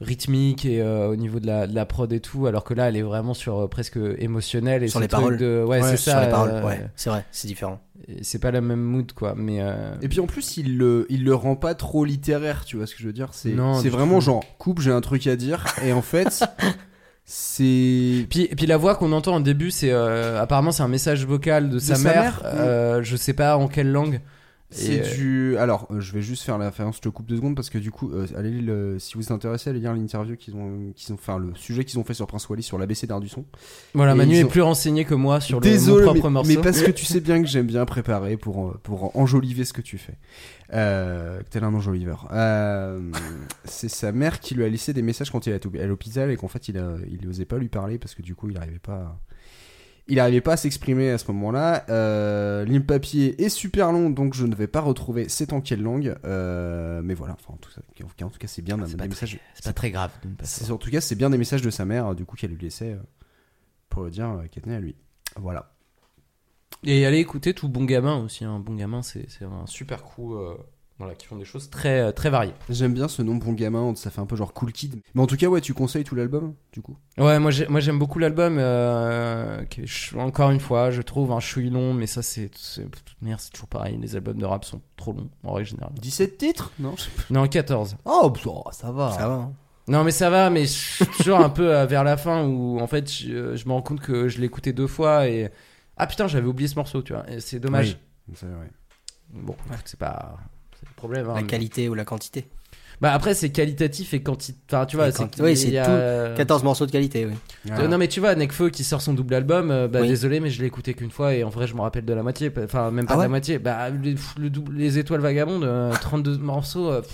rythmique et euh, au niveau de la, de la prod et tout, alors que là, elle est vraiment sur euh, presque émotionnel et Sur les paroles. De, ouais, c'est ça. Sur les paroles, euh, ouais, c'est vrai, c'est différent. C'est pas la même mood, quoi. Mais euh, Et puis en plus, il le, il le rend pas trop littéraire, tu vois ce que je veux dire? C'est vraiment genre, coupe, j'ai un truc à dire. Et en fait, <laughs> c'est. Puis, puis la voix qu'on entend au début, c'est euh, apparemment c'est un message vocal de, sa, sa mère. mère, euh, Je sais pas en quelle langue. C'est euh, du. Alors, euh, je vais juste faire la référence, je te coupe deux secondes parce que du coup, euh, allez, le... si vous êtes intéressé, allez lire l'interview qu'ils ont, qu'ils ont, enfin le sujet qu'ils ont fait sur Prince Wally sur l'ABC d'art du son. Voilà, Et Manu est ont- plus renseigné que moi sur le, Désolé, mon propre mais, morceau. mais parce que tu <laughs> sais bien que j'aime bien préparer pour, euh, pour enjoliver ce que tu fais. Euh, tel un enjoliveur. Euh, c'est sa mère qui lui a laissé des messages quand il était à l'hôpital et qu'en fait il, a, il osait pas lui parler parce que du coup il arrivait pas. à- Il arrivait pas à s'exprimer à ce moment-là. Euh, L'hymne papier est super long, donc je ne vais pas retrouver c'est en quelle langue. Euh, mais voilà, enfin, en tout, cas, en tout cas, c'est bien Ah, c'est des pas, messages. très, c'est pas très grave. de ne pas C'est- savoir. En tout cas, c'est bien des messages de sa mère, du coup, qu'elle lui laissait euh, pour le dire euh, qu'elle tenait à lui. Voilà. Et allez écouter tout Bon Gamin aussi. Un Bon Gamin, c'est c'est un super coup. euh, voilà, qui font des choses très, euh, très variées. J'aime bien ce nom bon gamin, ça fait un peu genre cool kid. Mais en tout cas, ouais, tu conseilles tout l'album, du coup? Ouais, moi j'ai- moi, j'aime beaucoup l'album. euh, encore une fois, je trouve un chouille long, mais ça c'est. c'est- de toute manière, c'est toujours pareil. Les albums de rap sont trop longs en règle générale. 17 titres? Non je sais pas. Non, 14. Oh, bah, ça va. Ça va. hein. Non, mais ça va, mais je suis toujours un peu euh, vers la fin où en fait je, je me rends compte que je l'ai écouté deux fois et. Ah putain, j'avais oublié ce morceau, tu vois. C'est dommage. Oui, c'est vrai. Bon, c'est pas. Problème. hein, La mais- qualité ou la quantité. Bah après, c'est qualitatif et quantité. Enfin, tu vois, c'est. oui, c'est il y a- tout. 14 morceaux de qualité, oui. Euh, Non mais tu vois Nekfeu qui sort son double album, euh, bah Oui. désolé mais je l'ai écouté qu'une fois et en vrai je me rappelle de la moitié, enfin même pas Ah de la moitié. Bah les, pff, le double- les étoiles vagabondes, euh, 32 morceaux. euh, pff.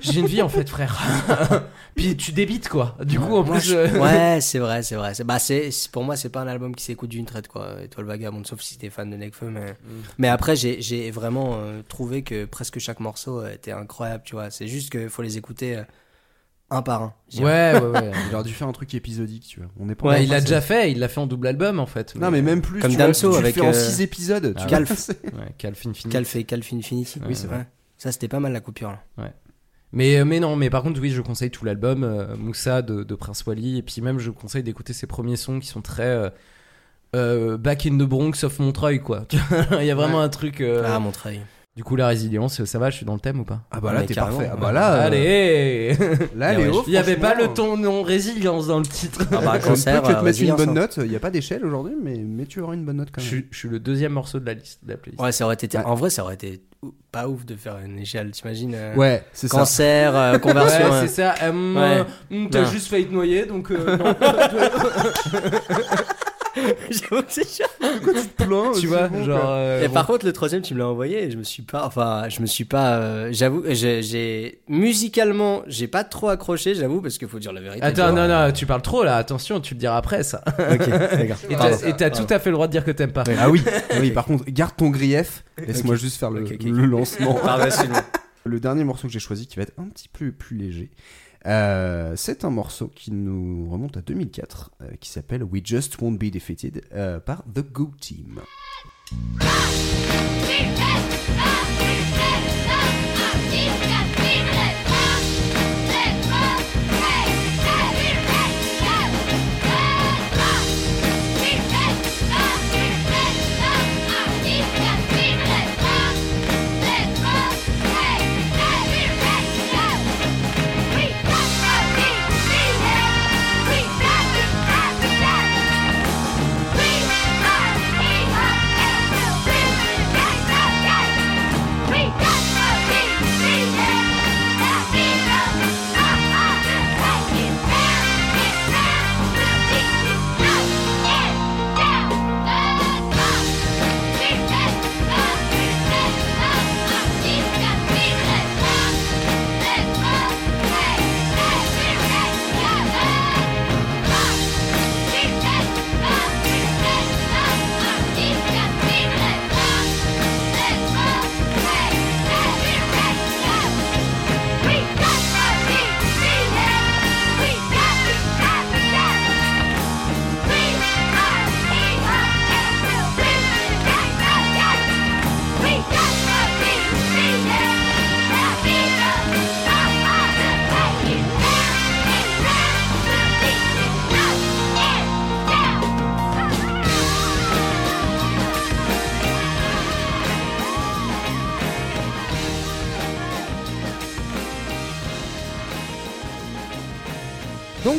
J'ai une vie en fait frère. <laughs> Puis tu débites quoi. Du coup en Moi, plus. je- euh, Ouais, <laughs> c'est vrai, c'est vrai. C'est- Bah, c'est, pour moi, c'est pas un album qui s'écoute d'une traite, quoi. Étoile Vagabonde, sauf si t'es fan de Nekfeu. Mais, Mm. mais après, j'ai, j'ai vraiment euh, trouvé que presque chaque morceau euh, était incroyable, tu vois. C'est juste qu'il faut les écouter euh, un par un. Ouais ouais ouais. Il aurait dû faire un truc épisodique, tu vois. On est pas Ouais, il l'a déjà fait, il l'a fait en double album en fait. Non, mais même plus. Comme tu vois, Damso tu le avec, fais en euh, 6 épisodes. Tu Calf. <laughs> Ouais, Calvin Fini. Calf et Calf Infinity. Oui, c'est vrai. Ça, c'était pas mal la coupure, là. Mais, euh, mais non, mais par contre, oui, je conseille tout l'album, euh, Moussa de, de Prince Wally, et puis même je conseille d'écouter ses premiers sons qui sont très euh, Back in the Bronx of Montreuil, quoi. <laughs> Il y a vraiment un truc. Ah, Montreuil. Du coup, la résilience, ça va, je suis dans le thème ou pas Ah bah Ah, là mais t'es parfait. Ah ouais. bah là, euh, Allez <laughs> là Ah ouais, Léo, Il n'y avait pas le ton non résilience dans le titre. Ah bah, <laughs> Je cancer, peux que euh, te mettre une bonne hein. note. Il n'y a pas d'échelle aujourd'hui, mais, mais tu auras une bonne note quand je, même. je suis le deuxième morceau de la liste de la playlist. Ouais, ça aurait été. Ouais. En vrai, ça aurait été pas ouf de faire une échelle. T'imagines euh, Ouais, c'est ça. Cancer, euh, <laughs> Ouais, conversion. euh, c'est ça. Euh, Ouais. hum, T'as juste failli te noyer, donc euh, non. <laughs> J'avoue que c'est chiant. tu vois, genre. euh, Et bon. par contre, le troisième, tu me l'as envoyé et je me suis pas. Enfin, je me suis pas. euh, j'avoue, j'ai. Musicalement, j'ai pas trop accroché, j'avoue, parce qu'il faut dire la vérité. Attends, tu non, vois. non, tu parles trop là, attention, tu le diras après ça. Ok, d'accord. <laughs> Et t'as- tout à fait le droit de dire que t'aimes pas. Ah oui, ah <laughs> oui. Par contre, garde ton grief. Laisse-moi juste faire le, le lancement. Le dernier morceau que j'ai choisi, qui va être un petit peu plus léger, euh, c'est un morceau qui nous remonte à 2004, euh, qui s'appelle We Just Won't Be Defeated euh, par The Go Team.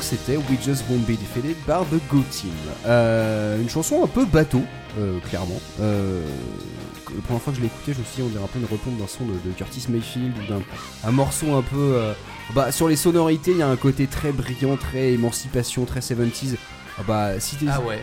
C'était We Just Won't Be Defeated par The Go Team. Euh, une chanson un peu bateau, euh, clairement. Euh, la première fois que je l'ai écouté, je me suis dit on dirait un peu une repompe d'un son de, Curtis Mayfield ou d'un un morceau un peu... bah, sur les sonorités, il y a un côté très brillant, très émancipation, très 70s. Ah bah, si t'es... Ah ouais.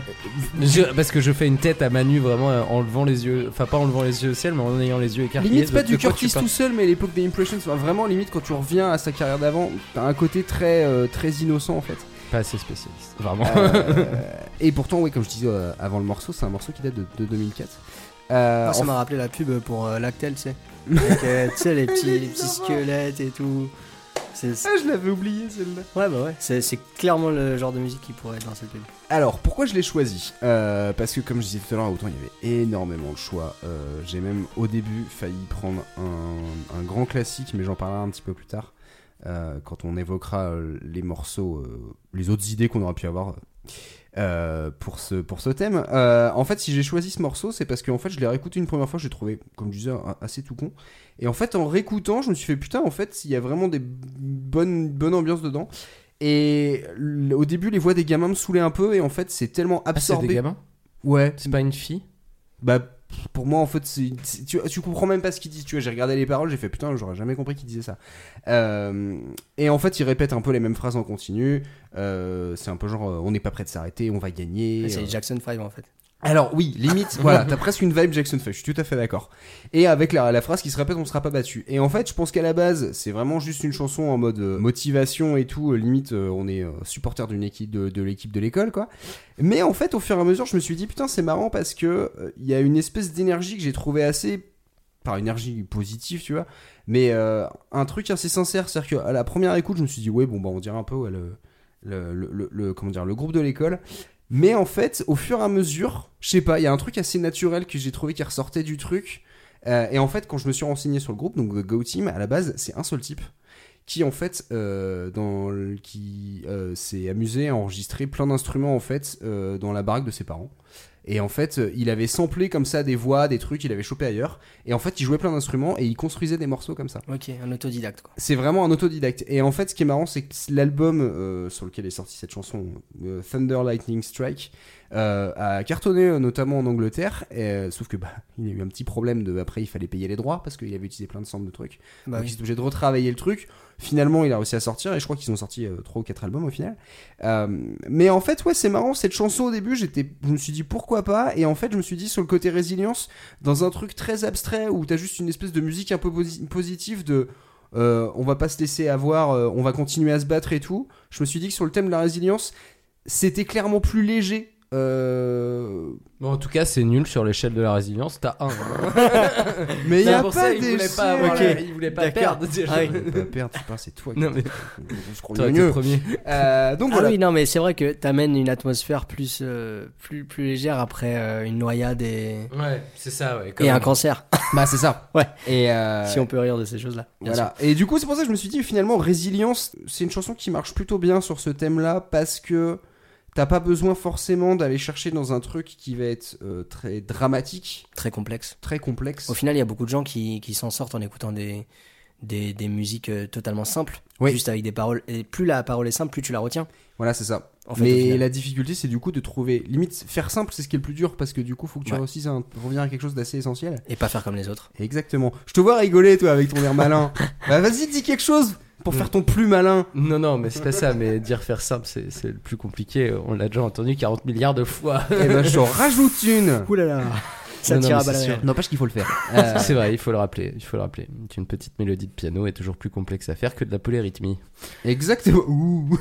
Je- parce que je fais une tête à Manu vraiment euh, en levant les yeux, enfin pas en levant les yeux au ciel, mais en ayant les yeux écarquillés. Limite De- pas de du quoi tu Curtis parles tout seul, mais l'époque des Impressions, enfin, vraiment limite quand tu reviens à sa carrière d'avant, t'as un côté très, euh, très innocent en fait. Pas assez spécialiste, vraiment. Euh, <laughs> et pourtant, oui, comme je disais euh, avant le morceau, c'est un morceau qui date de, de 2004. Euh, Ah, ça en- m'a rappelé la pub pour euh, Lactel, tu sais. <laughs> Avec, euh, tu sais, les petits, les petits squelettes et tout. Ah, je l'avais oublié celle-là. Ouais, bah ouais. C'est c'est clairement le genre de musique qui pourrait être dans cette pub. Alors, pourquoi je l'ai choisi? Euh, Parce que, comme je disais tout à l'heure, autant il y avait énormément de choix. Euh, J'ai même au début failli prendre un, un grand classique, mais j'en parlerai un petit peu plus tard. euh, quand on évoquera les morceaux, euh, les autres idées qu'on aura pu avoir euh, pour, ce, pour ce thème. Euh, en fait, si j'ai choisi ce morceau, c'est parce qu'en fait, je l'ai réécouté une première fois, je l'ai trouvé, comme je disais, assez tout con. Et en fait, en réécoutant, je me suis fait putain, en fait, il y a vraiment des bonnes, bonnes ambiances dedans. Et au début, les voix des gamins me saoulaient un peu, et en fait, c'est tellement Ah, c'est absorbé. des gamins? Ouais, C'est pas une fille? Bah pour moi en fait c'est tu, tu comprends même pas ce qu'ils disent tu vois j'ai regardé les paroles j'ai fait putain j'aurais jamais compris qu'ils disaient ça. Euh, et en fait ils répètent un peu les mêmes phrases en continu. Euh, c'est un peu genre euh, on n'est pas prêt de s'arrêter on va gagner. C'est Euh, Jackson 5 en fait. Alors oui, limite, <laughs> voilà, t'as presque une vibe Jackson 5, je suis tout à fait d'accord. Et avec la, la phrase qui se répète, on sera pas battu. Et en fait, je pense qu'à la base, c'est vraiment juste une chanson en mode euh, motivation et tout. euh, limite, euh, on est supporter d'une équipe de, l'équipe de l'école, quoi. Mais en fait, au fur et à mesure, je me suis dit putain, c'est marrant parce que il y a une espèce d'énergie que j'ai trouvé assez, par énergie positive, tu vois, mais un truc assez sincère, c'est-à-dire qu'à la première écoute, je me suis dit ouais, bon bah on dirait un peu ouais, le, le- le- le- comment dire le groupe de l'école. Mais en fait, au fur et à mesure, je sais pas, il y a un truc assez naturel que j'ai trouvé qui ressortait du truc. Euh, et en fait, quand je me suis renseigné sur le groupe, donc The Go Team, à la base, c'est un seul type qui en fait, euh, qui euh, s'est amusé à enregistrer plein d'instruments en fait dans la baraque de ses parents. Et en fait, euh, il avait samplé comme ça des voix, des trucs, il avait chopé ailleurs. Et en fait, il jouait plein d'instruments et il construisait des morceaux comme ça. Ok, un autodidacte quoi. C'est vraiment un autodidacte. Et en fait, ce qui est marrant, c'est que l'album euh, sur lequel est sortie cette chanson, euh, Thunder Lightning Strike, a cartonné euh, notamment en Angleterre. Et, euh, sauf que bah, <laughs> il y a eu un petit problème de. Après, il fallait payer les droits parce qu'il avait utilisé plein de samples de trucs. Bah Donc, oui. il s'est obligé de retravailler le truc. Finalement, il a réussi à sortir et je crois qu'ils ont sorti euh, trois ou quatre albums au final. Euh, mais en fait, ouais, c'est marrant. Cette chanson au début, j'étais, je me suis dit pourquoi pas. Et en fait, je me suis dit sur le côté résilience, dans un truc très abstrait où t'as juste une espèce de musique un peu posi- positive de. euh, on va pas se laisser avoir, euh, on va continuer à se battre et tout. Je me suis dit que sur le thème de la résilience, c'était clairement plus léger. Euh, Bon, en tout cas, c'est nul sur l'échelle de la résilience. T'as un. <laughs> Mais il y a pour pas ça, il voulait pas, avoir Ok. la- il voulait pas perdre. Ah oui. On peut pas perdre, c'est toi qui Non, mais je crois mieux. premier. Euh, donc Ah voilà. oui, non, mais c'est vrai que t'amènes une atmosphère plus, euh, plus, plus légère après euh, une noyade et, Ouais, c'est ça, ouais. et un cancer. Bah c'est ça. <laughs> Ouais. Et euh, si on peut rire de ces choses-là. Et du coup c'est pour ça que je me suis dit finalement résilience, c'est une chanson qui marche plutôt bien sur ce thème-là parce que t'as pas besoin forcément d'aller chercher dans un truc qui va être euh, très dramatique. Très complexe. très complexe. Au final, il y a beaucoup de gens qui, qui s'en sortent en écoutant des, des, des musiques euh, totalement simples, Oui. juste avec des paroles. Et plus la parole est simple, plus tu la retiens. Voilà c'est ça. En fait, Mais la difficulté c'est du coup de trouver limite faire simple c'est ce qui est le plus dur parce que du coup faut que tu Ouais. réussisses à revenir à quelque chose d'assez essentiel. Et pas faire comme les autres. Exactement. Je te vois rigoler toi avec ton air malin. <laughs> bah vas-y dis quelque chose pour faire ton plus malin. Non, non, mais c'est pas ça. Mais dire faire simple, c'est c'est le plus compliqué. On l'a déjà entendu 40 milliards de fois. Et ben je t'en rajoute une. Ouh là là <laughs> Ça Non, non, tire à réelles. N'empêche qu'il faut le faire. Euh, <laughs> C'est vrai, il faut le rappeler. Il faut le rappeler. Une petite mélodie de piano est toujours plus complexe à faire que de la polyrythmie. Exactement. Ouh.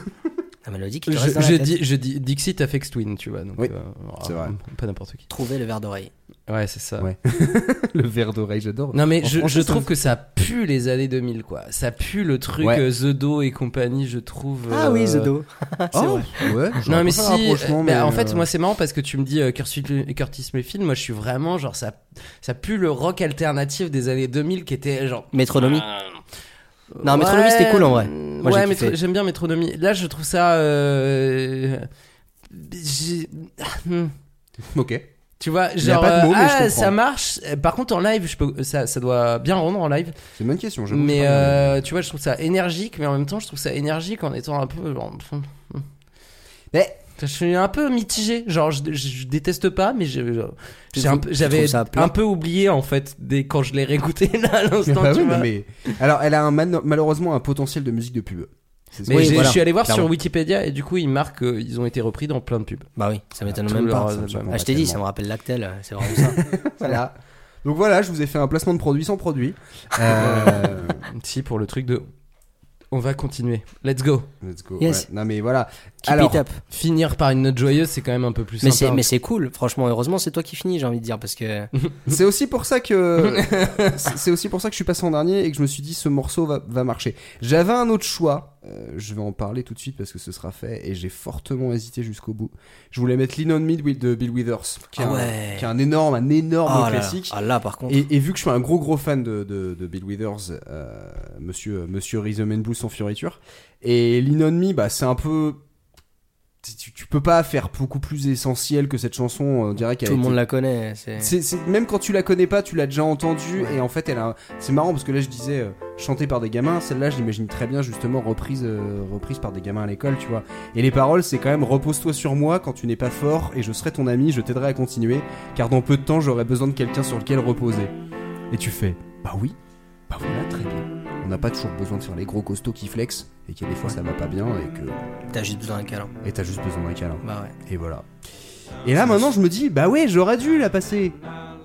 La mélodie qui Je, te reste dans la je tête. dis, je dis Dixit Afex Twin, tu vois. Donc, Oui, euh, c'est vrai. Pas n'importe qui. Trouver le verre d'oreille. Ouais, c'est ça. Ouais. <laughs> le verre d'oreille, j'adore. Non mais En je, trouve que ça pue les années 2000 quoi. Ça pue le truc Ouais. euh, The Do et compagnie, je trouve. Ah oui, euh, The Do. <laughs> <laughs> c'est Oh, vrai. ouais. Non mais si, euh, bah, en fait euh, moi c'est marrant parce que tu me dis euh, Curtis, Curtis Mayfield, moi je suis vraiment genre ça, ça pue le rock alternatif des années 2000 qui était genre. Métronomie. Non, Métronomie, c'était cool, en vrai. mm, Moi, ouais. Métro- j'aime bien Métronomie. Là je trouve ça. euh, j'ai- ah, hmm. Ok. Tu vois, y a genre, pas de mots, euh, mais je ah, comprends. ça marche. Par contre, en live, je peux, ça, ça doit bien rendre en live. C'est une bonne question. j'avoue, Mais pas euh, tu vois, je trouve ça énergique, mais en même temps, je trouve ça énergique en étant un peu. genre, hmm. Mais- je suis un peu mitigé. Genre, je, je- je déteste pas, mais un j'avais un peu oublié en fait dès quand je l'ai réécouté <laughs> là à l'instant. Bah oui, mais alors elle a un man- malheureusement un potentiel de musique de pub. Mais voilà, je suis allé voir clairement. sur Wikipédia et du coup, ils marquent qu'ils ont été repris dans plein de pubs. Bah oui, ça m'étonne même leur- pas. Ah, je t'ai dit, ça me rappelle Lactel, c'est vraiment <laughs> ça. Voilà. Donc voilà, je vous ai fait un placement de produit sans produit. Euh, <laughs> Si, pour le truc de. On va continuer. Let's go. Let's go. Yes. Ouais. Non mais voilà. Keep Alors, it up. Finir par une note joyeuse, c'est quand même un peu plus Mais sympa. c'est, mais c'est cool, franchement, heureusement, c'est toi qui finis, j'ai envie de dire, parce que. <laughs> c'est aussi pour ça que <laughs> c'est c'est aussi pour ça que je suis passé en dernier et que je me suis dit ce morceau va, va marcher. J'avais un autre choix. Euh, je vais en parler tout de suite parce que ce sera fait et j'ai fortement hésité jusqu'au bout. Je voulais mettre Lean on Me de Bill Withers, qui est, Ah un, qui est un énorme, un énorme Ah là là. classique. Ah là, par contre. Et, et vu que je suis un gros gros fan de, de, de Bill Withers, euh, Monsieur Monsieur Rhythm and Blues sans fioriture, et Lean on Me, bah c'est un peu, tu, tu peux pas faire beaucoup plus essentiel que cette chanson. On dirait qu'elle Tout le été- monde la connaît. C'est... c'est, c'est- même quand tu la connais pas, tu l'as déjà entendue et en fait elle a. C'est marrant parce que là je disais euh, chantée par des gamins. Celle-là, je l'imagine très bien justement reprise euh, reprise par des gamins à l'école, tu vois. Et les paroles, c'est quand même repose-toi sur moi quand tu n'es pas fort et je serai ton ami, je t'aiderai à continuer car dans peu de temps j'aurai besoin de quelqu'un sur lequel reposer. Et tu fais bah oui, bah voilà très bien. On n'a pas toujours besoin de faire les gros costauds qui flex et a des fois ça va pas bien et que T'as juste besoin d'un câlin. et t'as juste besoin d'un câlin. Bah ouais. Et voilà. Et là maintenant je me dis bah ouais j'aurais dû la passer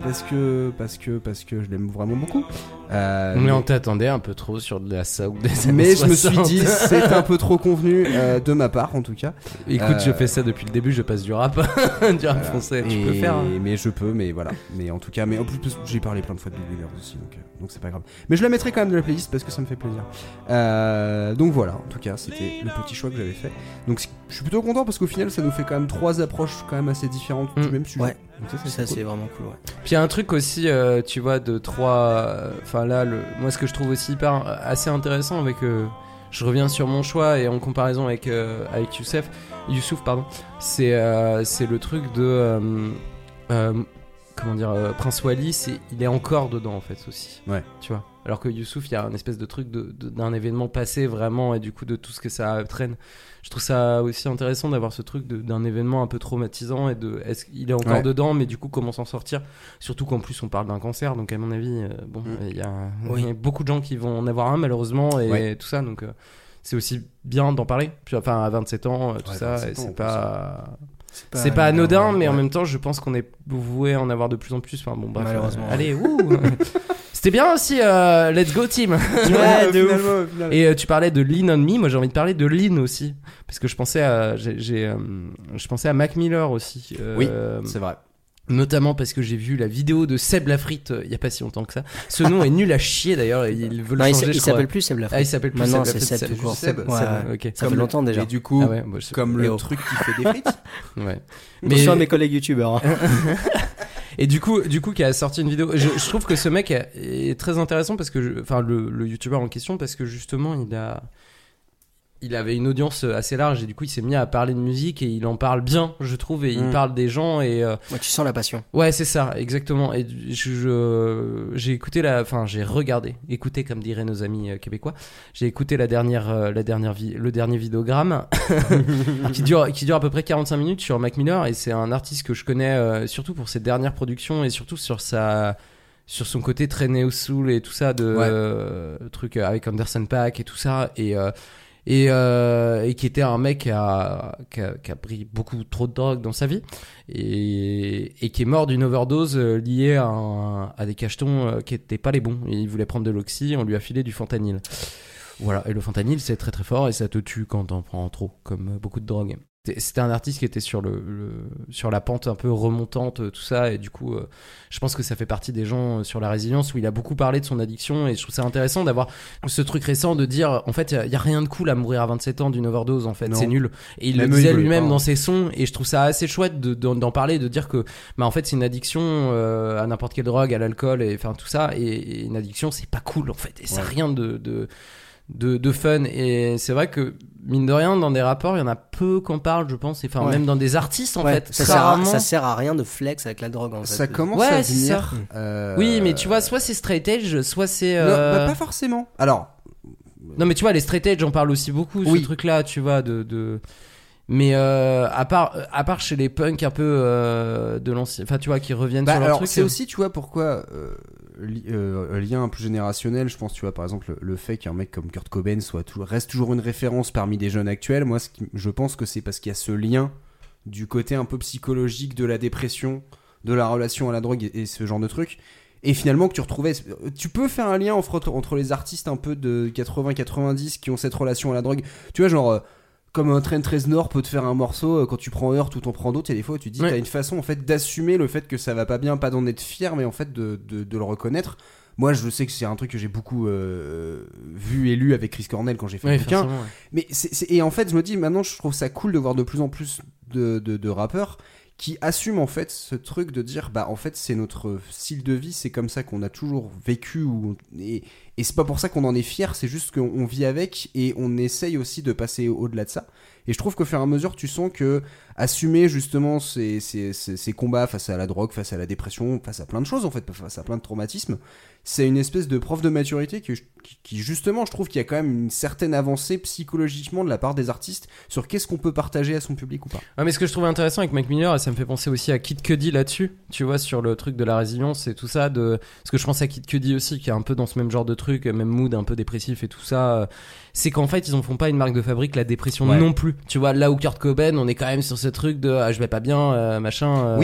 parce que parce que parce que je l'aime vraiment beaucoup. Euh, Mais on t'attendait un peu trop sur de la soul des années mais je me suis 60. dit <laughs> c'est un peu trop convenu euh, de ma part en tout cas. Écoute, Euh, je fais ça depuis le début, je passe du rap, <laughs> du rap français. Tu Et- peux faire. hein. Mais je peux mais voilà. Mais en tout cas mais en plus j'ai parlé plein de fois de Bill Withers aussi donc euh, donc c'est pas grave. Mais je la mettrai quand même de la playlist parce que ça me fait plaisir. Euh, donc voilà en tout cas c'était le petit choix que j'avais fait. Donc je suis plutôt content parce qu'au final ça nous fait quand même trois approches quand même assez différentes du Mm. même sujet. Ouais. Donc ça, c'est cool. vraiment cool, ouais. Puis il y a un truc aussi, euh, tu vois, de trois. euh, Enfin là, le... moi ce que je trouve aussi hyper euh, assez intéressant avec. euh, Je reviens sur mon choix et en comparaison avec, euh, avec Youssef, Youssouf, pardon, c'est euh, c'est le truc de. euh, euh, comment dire, euh, Prince Wally, c'est, il est encore dedans en fait aussi. Ouais. Tu vois? Alors que Youssouf, il y a un espèce de truc de- de- d'un événement passé vraiment et du coup de tout ce que ça traîne. Je trouve ça aussi intéressant d'avoir ce truc de- d'un événement un peu traumatisant et de est-ce qu'il est encore Ouais. dedans, mais du coup comment s'en sortir? Surtout qu'en plus on parle d'un cancer, donc à mon avis, euh, bon, Mm. il y, a, Oui. il y a beaucoup de gens qui vont en avoir un malheureusement et Ouais. tout ça, donc euh, c'est aussi bien d'en parler. Puis enfin à 27 ans, euh, tout Ouais, ça, 27 et ans, en c'est pas. C'est pas anodin, mais en même temps, je pense qu'on est voué à en avoir de plus en plus. Enfin, bon, bref, Malheureusement, euh, allez, ouh <laughs> C'était bien aussi, euh, Let's Go Team Ouais, <laughs> de ouf. Et euh, tu parlais de Lean on Me, moi j'ai envie de parler de Lean aussi. Parce que je pensais à, j'ai, j'ai, euh, je pensais à Mac Miller aussi. euh, Oui, C'est vrai. Notamment parce que j'ai vu la vidéo de Seb Lafrite euh, il y a pas si longtemps que ça. Ce nom est nul à chier d'ailleurs, veulent Non, le il changer. s- il s'appelle plus Seb Lafrite. Ah, il s'appelle plus Maintenant, Seb c'est Lafrite, Seb tout court. Seb, Seb, Ouais. Ça Comme fait longtemps déjà. Et du coup, Ah ouais, comme le oh. truc qui fait des frites. <laughs> ouais. Attention à mes collègues youtubeurs. hein. <laughs> Et du coup, du coup, qui a sorti une vidéo. Je, trouve que ce mec est très intéressant parce que, enfin, le, le youtubeur en question, parce que justement, il a, il avait une audience assez large et du coup, il s'est mis à parler de musique et il en parle bien, je trouve, et il Mm. parle des gens et euh, Ouais, tu sens la passion. ouais, c'est ça, exactement. Et je, j'ai écouté la, enfin, j'ai regardé, écouté comme diraient nos amis euh, québécois. J'ai écouté la dernière, euh, la dernière, vi- le dernier vidéogramme <laughs> qui dure, qui dure à peu près 45 minutes sur Mac Miller et c'est un artiste que je connais euh, surtout pour ses dernières productions et surtout sur sa sur son côté très néo soul et tout ça de Ouais. euh, truc avec Anderson Paak et tout ça et euh, et, euh, et qui était un mec qui a, qui, a, qui a pris beaucoup trop de drogue dans sa vie et, et qui est mort d'une overdose euh, liée à, un- à des cachetons euh, qui étaient pas les bons. Il voulait prendre de l'oxy, on lui a filé du fentanyl. Voilà, et le fentanyl c'est très très fort et ça te tue quand t'en prends trop, comme beaucoup de drogue. C'était- un artiste qui était sur, le, le- sur la pente un peu remontante, euh, tout ça, et du coup, euh, je pense que ça fait partie des gens euh, sur la résilience où il a beaucoup parlé de son addiction, et je trouve ça intéressant d'avoir ce truc récent de dire, en fait, il y, a rien de cool à mourir à 27 ans d'une overdose, en fait, c'est nul. Et il Même le disait lui-même dans ses sons, et je trouve ça assez chouette de- d'en d'en parler, de dire que, bah, en fait, c'est une addiction euh, à n'importe quelle drogue, à l'alcool, et enfin tout ça, et, et une addiction, c'est pas cool, en fait, et ça Ouais. rien de, de, de, de fun. Et c'est vrai que, mine de rien, dans des rapports, il y en a peu qu'on parle, je pense, et enfin, Ouais. même dans des artistes, en Ouais, fait. ça, sert à, ça sert à rien de flex avec la drogue en fait. Ça commence Ouais, à venir. ça. euh, Oui, mais tu vois, soit c'est straight edge, soit c'est. Non, euh, bah, pas forcément. Alors, Non, mais tu vois, les straight edge, j'en parle aussi beaucoup, Oui. ce truc-là, tu vois, de. de... Mais euh, à part à part chez les punks un peu euh, de l'ancien, enfin tu vois, qui reviennent Bah, sur leur alors truc. c'est euh, aussi, tu vois, pourquoi euh, li- euh, lien peu générationnel. Je pense, tu vois, par exemple, le, fait qu'un mec comme Kurt Cobain soit reste toujours une référence parmi des jeunes actuels. Moi, je pense que c'est parce qu'il y a ce lien du côté un peu psychologique de la dépression, de la relation à la drogue et, ce genre de truc. Et finalement, que tu retrouvais. Tu peux faire un lien entre, entre les artistes un peu de 80-90 qui ont cette relation à la drogue. Tu vois, genre. Comme un Trent Reznor peut te faire un morceau euh, quand tu prends heure tout en prends d'autres, il y a des fois où tu te dis Ouais. t'as une façon en fait d'assumer le fait que ça va pas bien, pas d'en être fier, mais en fait de, de, de le reconnaître. Moi, je sais que c'est un truc que j'ai beaucoup euh, vu et lu avec Chris Cornell quand j'ai fait ouais, le bouquin. forcément, ouais. Mais c'est, c'est- et en fait, je me dis maintenant, je trouve ça cool de voir de plus en plus de, de, de rappeurs qui assument en fait ce truc de dire bah en fait c'est notre style de vie, c'est comme ça qu'on a toujours vécu et, et c'est pas pour ça qu'on en est fier, c'est juste qu'on on vit avec et on essaye aussi de passer au-delà de ça. Et je trouve qu'au fur et à mesure, tu sens que assumer justement ces, ces, ces, ces combats face à la drogue, face à la dépression, face à plein de choses en fait, face à plein de traumatismes, c'est une espèce de preuve de maturité qui, qui, justement, je trouve qu'il y a quand même une certaine avancée psychologiquement de la part des artistes sur qu'est-ce qu'on peut partager à son public ou pas. Ouais, mais ce que je trouvais intéressant avec Mac Miller, et ça me fait penser aussi à Kid Cudi là-dessus, tu vois, sur le truc de la résilience et tout ça, de... parce que je pense à Kid Cudi aussi, qui est un peu dans ce même genre de truc, même mood un peu dépressif et tout ça, euh, c'est qu'en fait, ils en font pas une marque de fabrique, la dépression Ouais. non plus. Tu vois, là où Kurt Cobain, on est quand même sur ce truc de ah, je vais pas bien, euh, machin. euh,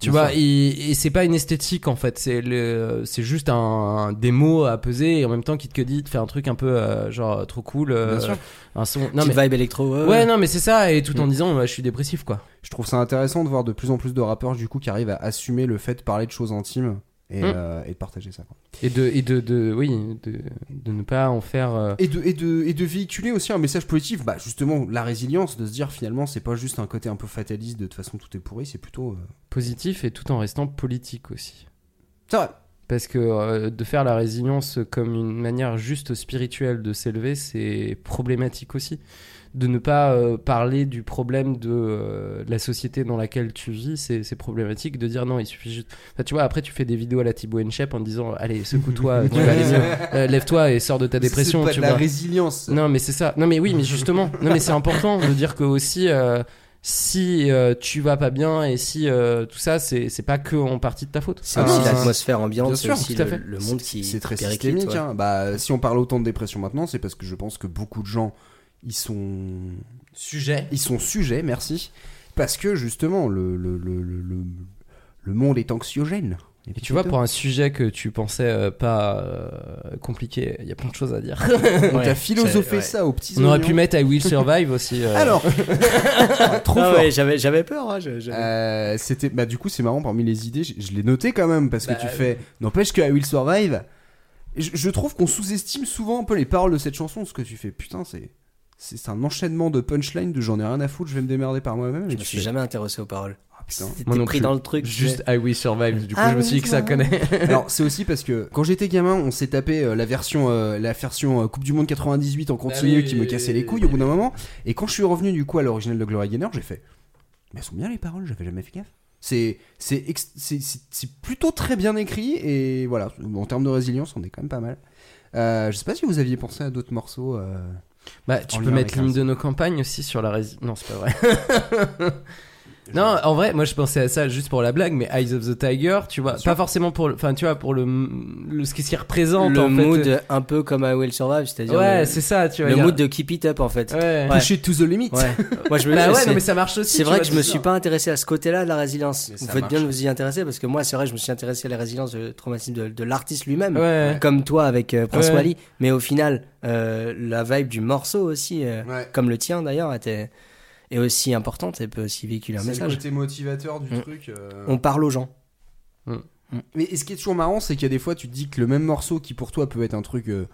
Tu bien vois, et, et c'est pas une esthétique en fait, c'est le, c'est juste un, des mots à peser et en même temps Cudi te fait un truc un peu euh, genre trop cool, euh, Bien sûr. un son. Non Petite mais vibe électro. ouais, ouais, non mais c'est ça et tout en Mm. disant je suis dépressif quoi. Je trouve ça intéressant de voir de plus en plus de rappeurs du coup qui arrivent à assumer le fait de parler de choses intimes et, Mm. euh, et de partager ça. quoi. Et de, et de, de oui, de, de ne pas en faire. euh, Et de, et, de, et de véhiculer aussi un message positif, bah justement la résilience, de se dire finalement c'est pas juste un côté un peu fataliste de toute façon tout est pourri, c'est plutôt... euh, positif et tout en restant politique aussi. C'est vrai. Parce que de faire la résilience comme une manière juste spirituelle de s'élever, c'est problématique aussi. De ne pas euh, parler du problème de euh, la société dans laquelle tu vis, c'est problématique de dire non, il suffit juste. Enfin, tu vois, après tu fais des vidéos à la Thibaut Inchep en disant allez, secoue-toi, <laughs> tu vas aller mieux. Euh, lève-toi et sors de ta dépression, C'est de la résilience. Non, mais c'est ça. Non, mais oui, mais justement, non, mais c'est important de dire que aussi. euh, si euh, tu vas pas bien et si euh, tout ça, c'est c'est pas que en partie de ta faute. C'est Ah aussi non, l'atmosphère ambiante, c'est sûr, aussi tout à le, fait. le monde qui C'est très systémique. ouais. hein. Bah, si on parle autant de dépression maintenant, c'est parce que je pense que beaucoup de gens ils sont Sujet. ils sont sujets, merci, parce que justement le le, le, le, le- monde est anxiogène. Et tu vois, pour un sujet que tu pensais euh, pas euh, compliqué, il y a plein de choses à dire. <laughs> on Ouais, t'a philosophé ouais. ça aux petits On aurait pu mettre I Will Survive aussi. euh. Alors, <laughs> Ah, trop Ah fort. ouais, j'avais, j'avais peur. Hein, Euh, c'était bah du coup c'est marrant parmi les idées je, je l'ai noté quand même parce Bah, que tu fais n'empêche que I Will Survive je, je trouve qu'on sous-estime souvent un peu les paroles de cette chanson ce que tu fais putain c'est c'est un enchaînement de punchlines de j'en ai rien à foutre je vais me démerder par moi-même je tu me suis fais, jamais intéressé aux paroles. ah, putain. Moi T'es non pris plus. dans le truc. Juste I Will Survive. Du coup, Ah je me suis dit que ça connaît. <laughs> alors c'est aussi parce que quand j'étais gamin on s'est tapé euh, la version euh, la version euh, Coupe du Monde 98 en continu oui, qui me cassait oui, les couilles oui, au bout d'un moment et quand je suis revenu du coup à l'original de Glory Gaynor j'ai fait mais elles sont bien les paroles j'avais jamais fait gaffe c'est c'est ex- c'est- c'est- c'est plutôt très bien écrit et voilà en termes de résilience on est quand même pas mal euh, je sais pas si vous aviez pensé à d'autres morceaux euh, Bah, tu En peux mettre l'hymne de nos campagnes aussi sur la résine. Non, c'est pas vrai. <laughs> non, en vrai, moi je pensais à ça juste pour la blague, mais Eyes of the Tiger, tu vois, pas forcément pour, le- enfin, tu vois, pour le, le ce qui représente le en fait. mood un peu comme I Will Survive, c'est-à-dire Ouais, le, c'est ça, tu vois. le mood de Keep It Up en fait. Ouais. Ouais. push it to the limit Ouais. <laughs> Moi je me Bah ouais, c'est- non, mais ça marche aussi. C'est vrai vois, que je me suis pas intéressé à ce côté-là de la résilience. Vous faites bien de vous y intéresser parce que moi, c'est vrai, je me suis intéressé à la résilience de traumatisme de, de l'artiste lui-même, Ouais. comme toi avec euh, Prince Ouais. Wally. Mais au final, euh, la vibe du morceau aussi, euh, Ouais. comme le tien d'ailleurs, était est aussi importante et peut aussi véhiculer un c'est le message. côté motivateur du Mm. truc euh. On parle aux gens. Mais ce qui est toujours marrant, c'est qu'il y a des fois, tu te dis que le même morceau qui pour toi peut être un truc, euh,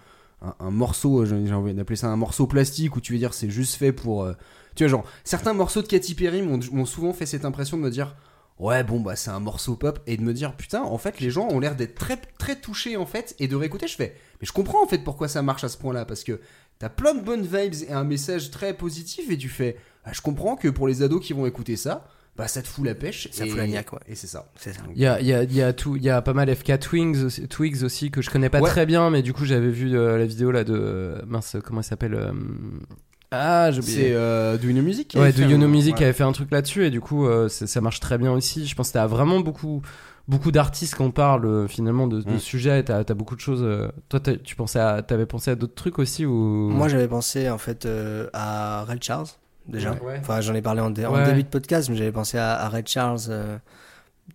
un, un morceau, euh, j'ai envie d'appeler ça un morceau plastique, où tu veux dire c'est juste fait pour. euh, tu vois, genre, certains morceaux de Katy Perry m'ont m'ont souvent fait cette impression de me dire. Ouais, bon, bah c'est un morceau pop, et de me dire, putain, en fait, les gens ont l'air d'être très, très touchés, en fait, et de réécouter, je fais, mais je comprends, en fait, pourquoi ça marche à ce point-là, parce que t'as plein de bonnes vibes et un message très positif, et tu fais, ah, je comprends que pour les ados qui vont écouter ça, bah ça te fout la pêche, Ça et, fout la niaque, ouais. Et c'est ça. C'est ça. Il y a, il y, a, il y, a tout, il y a pas mal FK Twigs aussi, Twigs aussi que je connais pas Ouais. très bien, mais du coup j'avais vu euh, la vidéo là de. euh, mince, comment elle s'appelle euh, Ah, j'ai oublié. C'est euh, Do You Know Music qui Ouais, fait You un- Know Music ouais. avait fait un truc là-dessus et du coup euh, ça marche très bien aussi. Je pense que t'as vraiment beaucoup beaucoup d'artistes qu'on parle euh, finalement de, de Mm. sujets. T'as as beaucoup de choses. euh, Toi, t'as- tu pensais à, t'avais pensé à d'autres trucs aussi ou? Moi, j'avais pensé en fait euh, à Red Charles déjà. Ouais. Enfin, j'en ai parlé en, dé- en début de podcast, mais j'avais pensé à, à Red Charles. euh,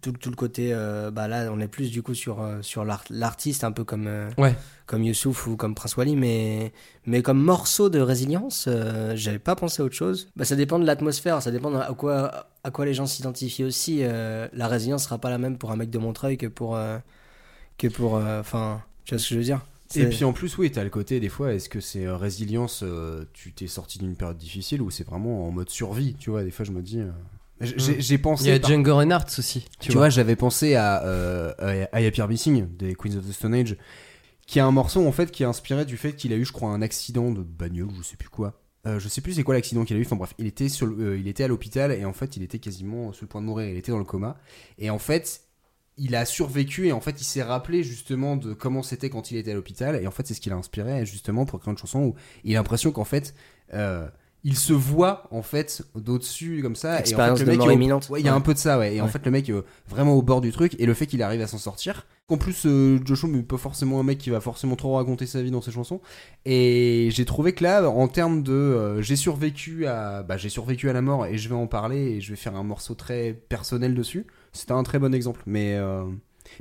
tout, tout le côté, euh, bah là, on est plus du coup sur euh, sur l'art- l'artiste, un peu comme euh, Ouais. comme Youssouf ou comme Prince Wally, mais mais comme morceau de résilience, euh, j'avais pas pensé à autre chose. Bah, ça dépend de l'atmosphère, ça dépend à quoi à quoi les gens s'identifient aussi. la résilience sera pas la même pour un mec de Montreuil que pour que pour, enfin, tu vois ce que je veux dire? Et puis en plus, oui, t'as le côté des fois, est-ce que c'est euh, résilience, euh, tu t'es sorti d'une période difficile ou c'est vraiment en mode survie, tu vois, des fois je me dis... euh, J'ai j'ai pensé... Il y a par- Django Reinhardt aussi. Tu, vois, j'avais pensé à, euh, à Missing des Queens of the Stone Age, qui a un morceau en fait qui est inspiré du fait qu'il a eu, je crois, un accident de bagnole, je sais plus quoi. Euh, je sais plus c'est quoi l'accident qu'il a eu. Enfin bref, il était sur, le- euh, il était à l'hôpital et en fait il était quasiment sur le point de mourir. Il était dans le coma et en fait il a survécu et en fait il s'est rappelé justement de comment c'était quand il était à l'hôpital et en fait c'est ce qui l'a inspiré justement pour créer une chanson où il a l'impression qu'en fait euh, il se voit en fait d'au-dessus comme ça et en fait, Expérience le de mec mort est au- imminente. ouais, il y a Ouais. un peu de ça ouais. Et en fait le mec est vraiment au bord du truc et le fait qu'il arrive à s'en sortir en plus euh, Joshua n'est pas forcément un mec qui va forcément trop raconter sa vie dans ses chansons. Et j'ai trouvé que là en termes de euh, j'ai survécu à bah, j'ai survécu à la mort et je vais en parler et je vais faire un morceau très personnel dessus. C'était un très bon exemple. Mais euh,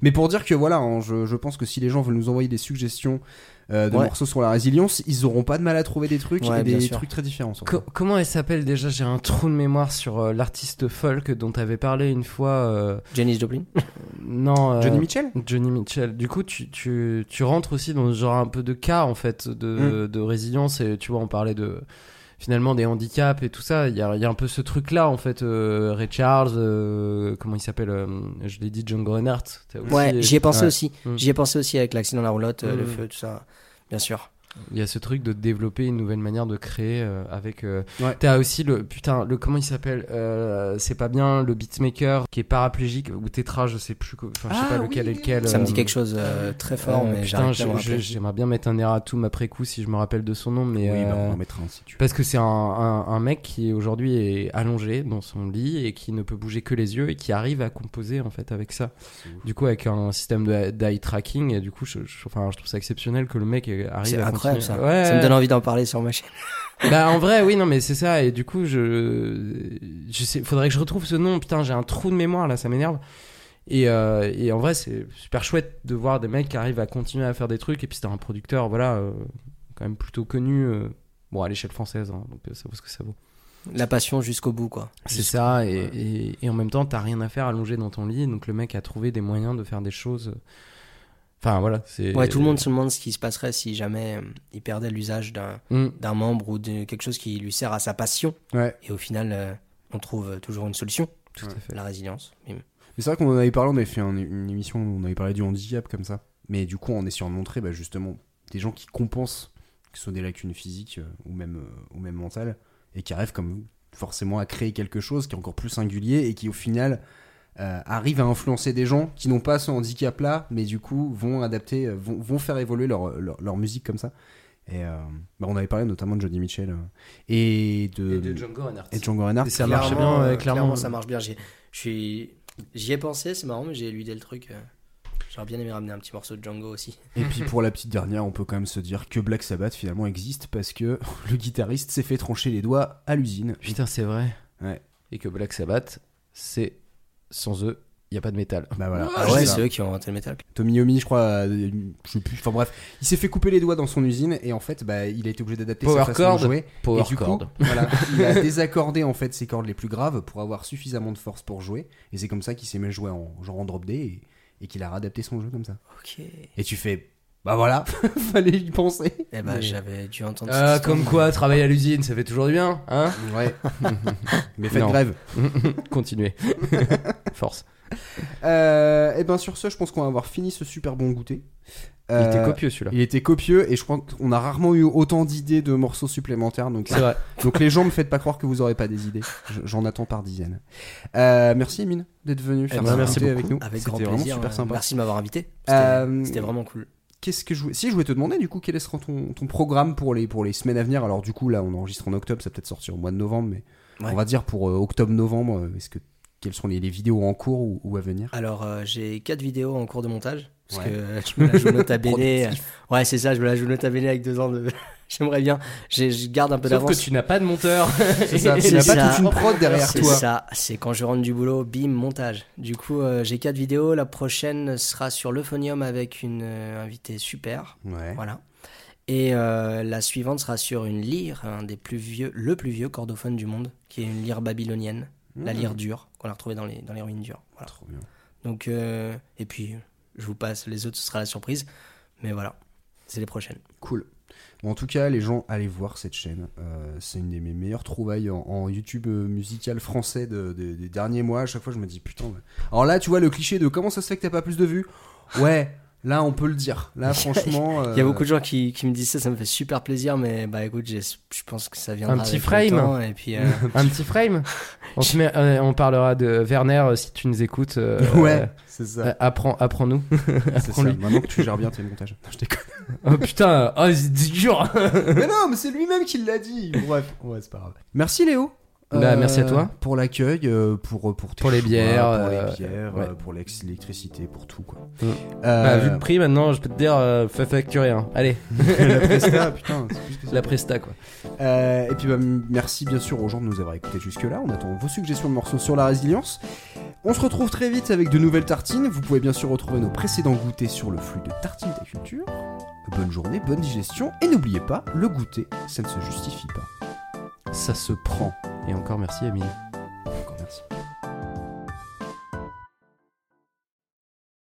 mais pour dire que voilà hein, je, je pense que si les gens veulent nous envoyer des suggestions de Ouais. morceaux sur la résilience ils auront pas de mal à trouver des trucs Ouais, et des sûr. trucs très différents. Co- comment elle s'appelle déjà? J'ai un trou de mémoire sur euh, l'artiste folk dont t'avais parlé une fois. euh, Janis Joplin? <laughs> Non. euh, Johnny Mitchell? Johnny Mitchell. Du coup, tu, tu, tu rentres aussi dans ce genre un peu de cas, en fait, de, Mm. de résilience. Et tu vois, on parlait de finalement des handicaps et tout ça. Il y a, il y a un peu ce truc-là, en fait. euh, Ray Charles, euh, comment il s'appelle euh, Je l'ai dit. T'as aussi- Ouais, j'y ai pensé Ouais. aussi. Mm. J'y ai pensé aussi avec l'accident de la roulotte, euh, le Mm. feu, tout ça. Bien sûr. Il y a ce truc de développer une nouvelle manière de créer euh, avec. euh, Ouais. T'as aussi le putain le comment il s'appelle euh, C'est pas bien le beatmaker qui est paraplégique ou tétra, je sais plus. Enfin, je sais Ah pas lequel oui, est lequel. Ça me euh, dit quelque chose euh, très fort, euh, mais putain, j'aimerais bien mettre un erratum après coup si je me rappelle de son nom, mais Oui, bah, on euh, en mettra un si tu veux. parce que c'est un, un, un mec qui aujourd'hui est allongé dans son lit et qui ne peut bouger que les yeux et qui arrive à composer en fait avec ça. Du coup avec un système de- d'eye tracking et du coup je, je- enfin, je trouve ça exceptionnel que le mec arrive à incroyable ça. continuer. Ouais, Ça me donne envie d'en parler sur ma chaîne. <laughs> bah en vrai oui non mais c'est ça et du coup je je sais faudrait que je retrouve ce nom putain j'ai un trou de mémoire là ça m'énerve et, euh, et en vrai c'est super chouette de voir des mecs qui arrivent à continuer à faire des trucs et puis c'était un producteur voilà euh, quand même plutôt connu euh, bon à l'échelle française hein, donc ça vaut ce que ça vaut La passion jusqu'au bout, quoi. c'est ça et, et, et en même temps t'as rien à faire allongé dans ton lit donc le mec a trouvé des moyens de faire des choses enfin voilà c'est Ouais, tout le monde se demande ce qui se passerait si jamais euh, il perdait l'usage d'un Mm. d'un membre ou de quelque chose qui lui sert à sa passion. Ouais. Et au final, euh, on trouve euh, toujours une solution. tout à fait La résilience. Mais c'est vrai qu'on en avait parlé, on avait fait un- une émission où on avait parlé du handicap comme ça. Mais du coup, en essayant de montrer bah, justement des gens qui compensent, que ce soit des lacunes physiques euh, ou, même, euh, ou même mentales, et qui arrivent comme forcément à créer quelque chose qui est encore plus singulier et qui au final euh, arrive à influencer des gens qui n'ont pas ce handicap-là, mais du coup vont adapter, euh, vont, vont faire évoluer leur, leur, leur musique comme ça. Et euh, bah, on avait parlé notamment de Johnny Mitchell euh, et de, et de Django Reinhardt et de Django Reinhardt. Et ça marche bien clairement ça marche bien. J'y ai pensé, c'est marrant, mais j'ai éludé le truc. J'aurais bien aimé ramener un petit morceau de Django aussi. Et puis pour la petite dernière, on peut quand même se dire que Black Sabbath finalement existe parce que <laughs> le guitariste s'est fait trancher les doigts à l'usine. Putain, c'est vrai. Ouais. Et que Black Sabbath, c'est sans eux, il y a pas de métal. Bah voilà. Ah C'est ouais, c'est eux qui ont inventé le métal. Tommy Yomi, je crois, euh, je sais plus. Enfin bref, il s'est fait couper les doigts dans son usine et en fait, bah, il a été obligé d'adapter sa façon chord. de jouer. Power et du coup, voilà, il a <laughs> désaccordé en fait ses cordes les plus graves pour avoir suffisamment de force pour jouer. Et c'est comme ça qu'il s'est mis à jouer en genre en drop D et, et qu'il a réadapté son jeu comme ça. Ok. Et tu fais, bah voilà, <laughs> fallait y penser. Eh ben, Mais- j'avais dû entendre Ah, comme quoi, travailler à l'usine, ça fait toujours du bien, hein? Ouais. <laughs> Mais faites grève. Continuez. Force. Euh, et ben sur ce, je pense qu'on va avoir fini ce super bon goûter. Il Euh, était copieux celui-là. Il était copieux et je crois qu'on a rarement eu autant d'idées de morceaux supplémentaires. Donc, C'est vrai. <laughs> donc les gens me faites pas croire que vous aurez pas des idées. Je- J'en attends par dizaines. Euh, merci Emine d'être venu faire ben, ce merci avec nous. Avec grand vraiment plaisir. super euh, sympa. Merci de m'avoir invité. C'était Euh, vraiment cool. Qu'est-ce que je voulais... Si je voulais te demander du coup quel sera ton, ton programme pour les, pour les semaines à venir? Alors du coup là on enregistre en octobre, ça peut-être sortir au mois de novembre, mais Ouais. on va dire pour euh, octobre-novembre, euh, est-ce que quelles sont les, les vidéos en cours ou, ou à venir Alors, euh, j'ai quatre vidéos en cours de montage. Parce Ouais. que <laughs> je me la joue nota bene. Ouais, c'est ça, je me la joue nota bene avec deux ans de. <laughs> J'aimerais bien. Je garde un peu Sauf que d'avance. tu n'as pas de monteur. <laughs> C'est ça, Et tu c'est n'as pas toute une prod derrière C'est toi. ça, c'est quand je rentre du boulot, bim, montage. Du coup, euh, j'ai quatre vidéos. La prochaine sera sur l'euphonium avec une euh, invitée super. Ouais. Voilà. Et euh, la suivante sera sur une lyre, un des plus vieux, le plus vieux cordophone du monde, qui est une lyre babylonienne, la Mmh. lyre dure, qu'on a retrouvée dans les, dans les ruines dures. Voilà. Trop bien. Donc, euh, et puis, je vous passe les autres, ce sera la surprise. Mais voilà, c'est les prochaines. Cool. Bon, en tout cas, les gens, allez voir cette chaîne. Euh, c'est une des mes meilleures trouvailles en, en YouTube euh, musical français de- de- des derniers mois. À chaque fois, je me dis putain. ouais. Alors là, tu vois le cliché de comment ça se fait que t'as pas plus de vues? Ouais, là, on peut le dire. Là, <laughs> franchement. Il y a euh, beaucoup de gens qui, qui me disent ça, ça me fait super plaisir, mais bah écoute, je pense que ça viendra. Un petit frame. temps, et puis, euh, <laughs> Un petit frame. <laughs> On, se met- euh, on parlera de Werner euh, si tu nous écoutes. euh, Ouais, c'est ça. euh, apprends, apprends-nous. c'est ça. apprends-lui. Maintenant que tu gères bien tes montages. Non, je déconne. oh putain, oh, c'est dur. mais non, mais c'est lui-même qui l'a dit. Bref, ouais, c'est pas grave. Merci Léo. Bah, merci à toi. Pour l'accueil, euh, pour, pour, tes Pour les choix, bières, pour euh, les bières, ouais. euh, pour l'électricité, pour tout quoi. Mm. Euh, Bah, vu le prix maintenant, je peux te dire, euh, fais facturer. hein. Allez, <laughs> la presta, <laughs> putain, plus la presta quoi. Euh, et puis bah, merci bien sûr aux gens de nous avoir écoutés jusque-là. On attend vos suggestions de morceaux sur la résilience. On se retrouve très vite avec de nouvelles tartines. Vous pouvez bien sûr retrouver nos précédents goûters sur le flux de Tartines ta culture. Bonne journée, bonne digestion et n'oubliez pas, le goûter, ça ne se justifie pas ça se prend. Et encore merci Amine. Encore merci.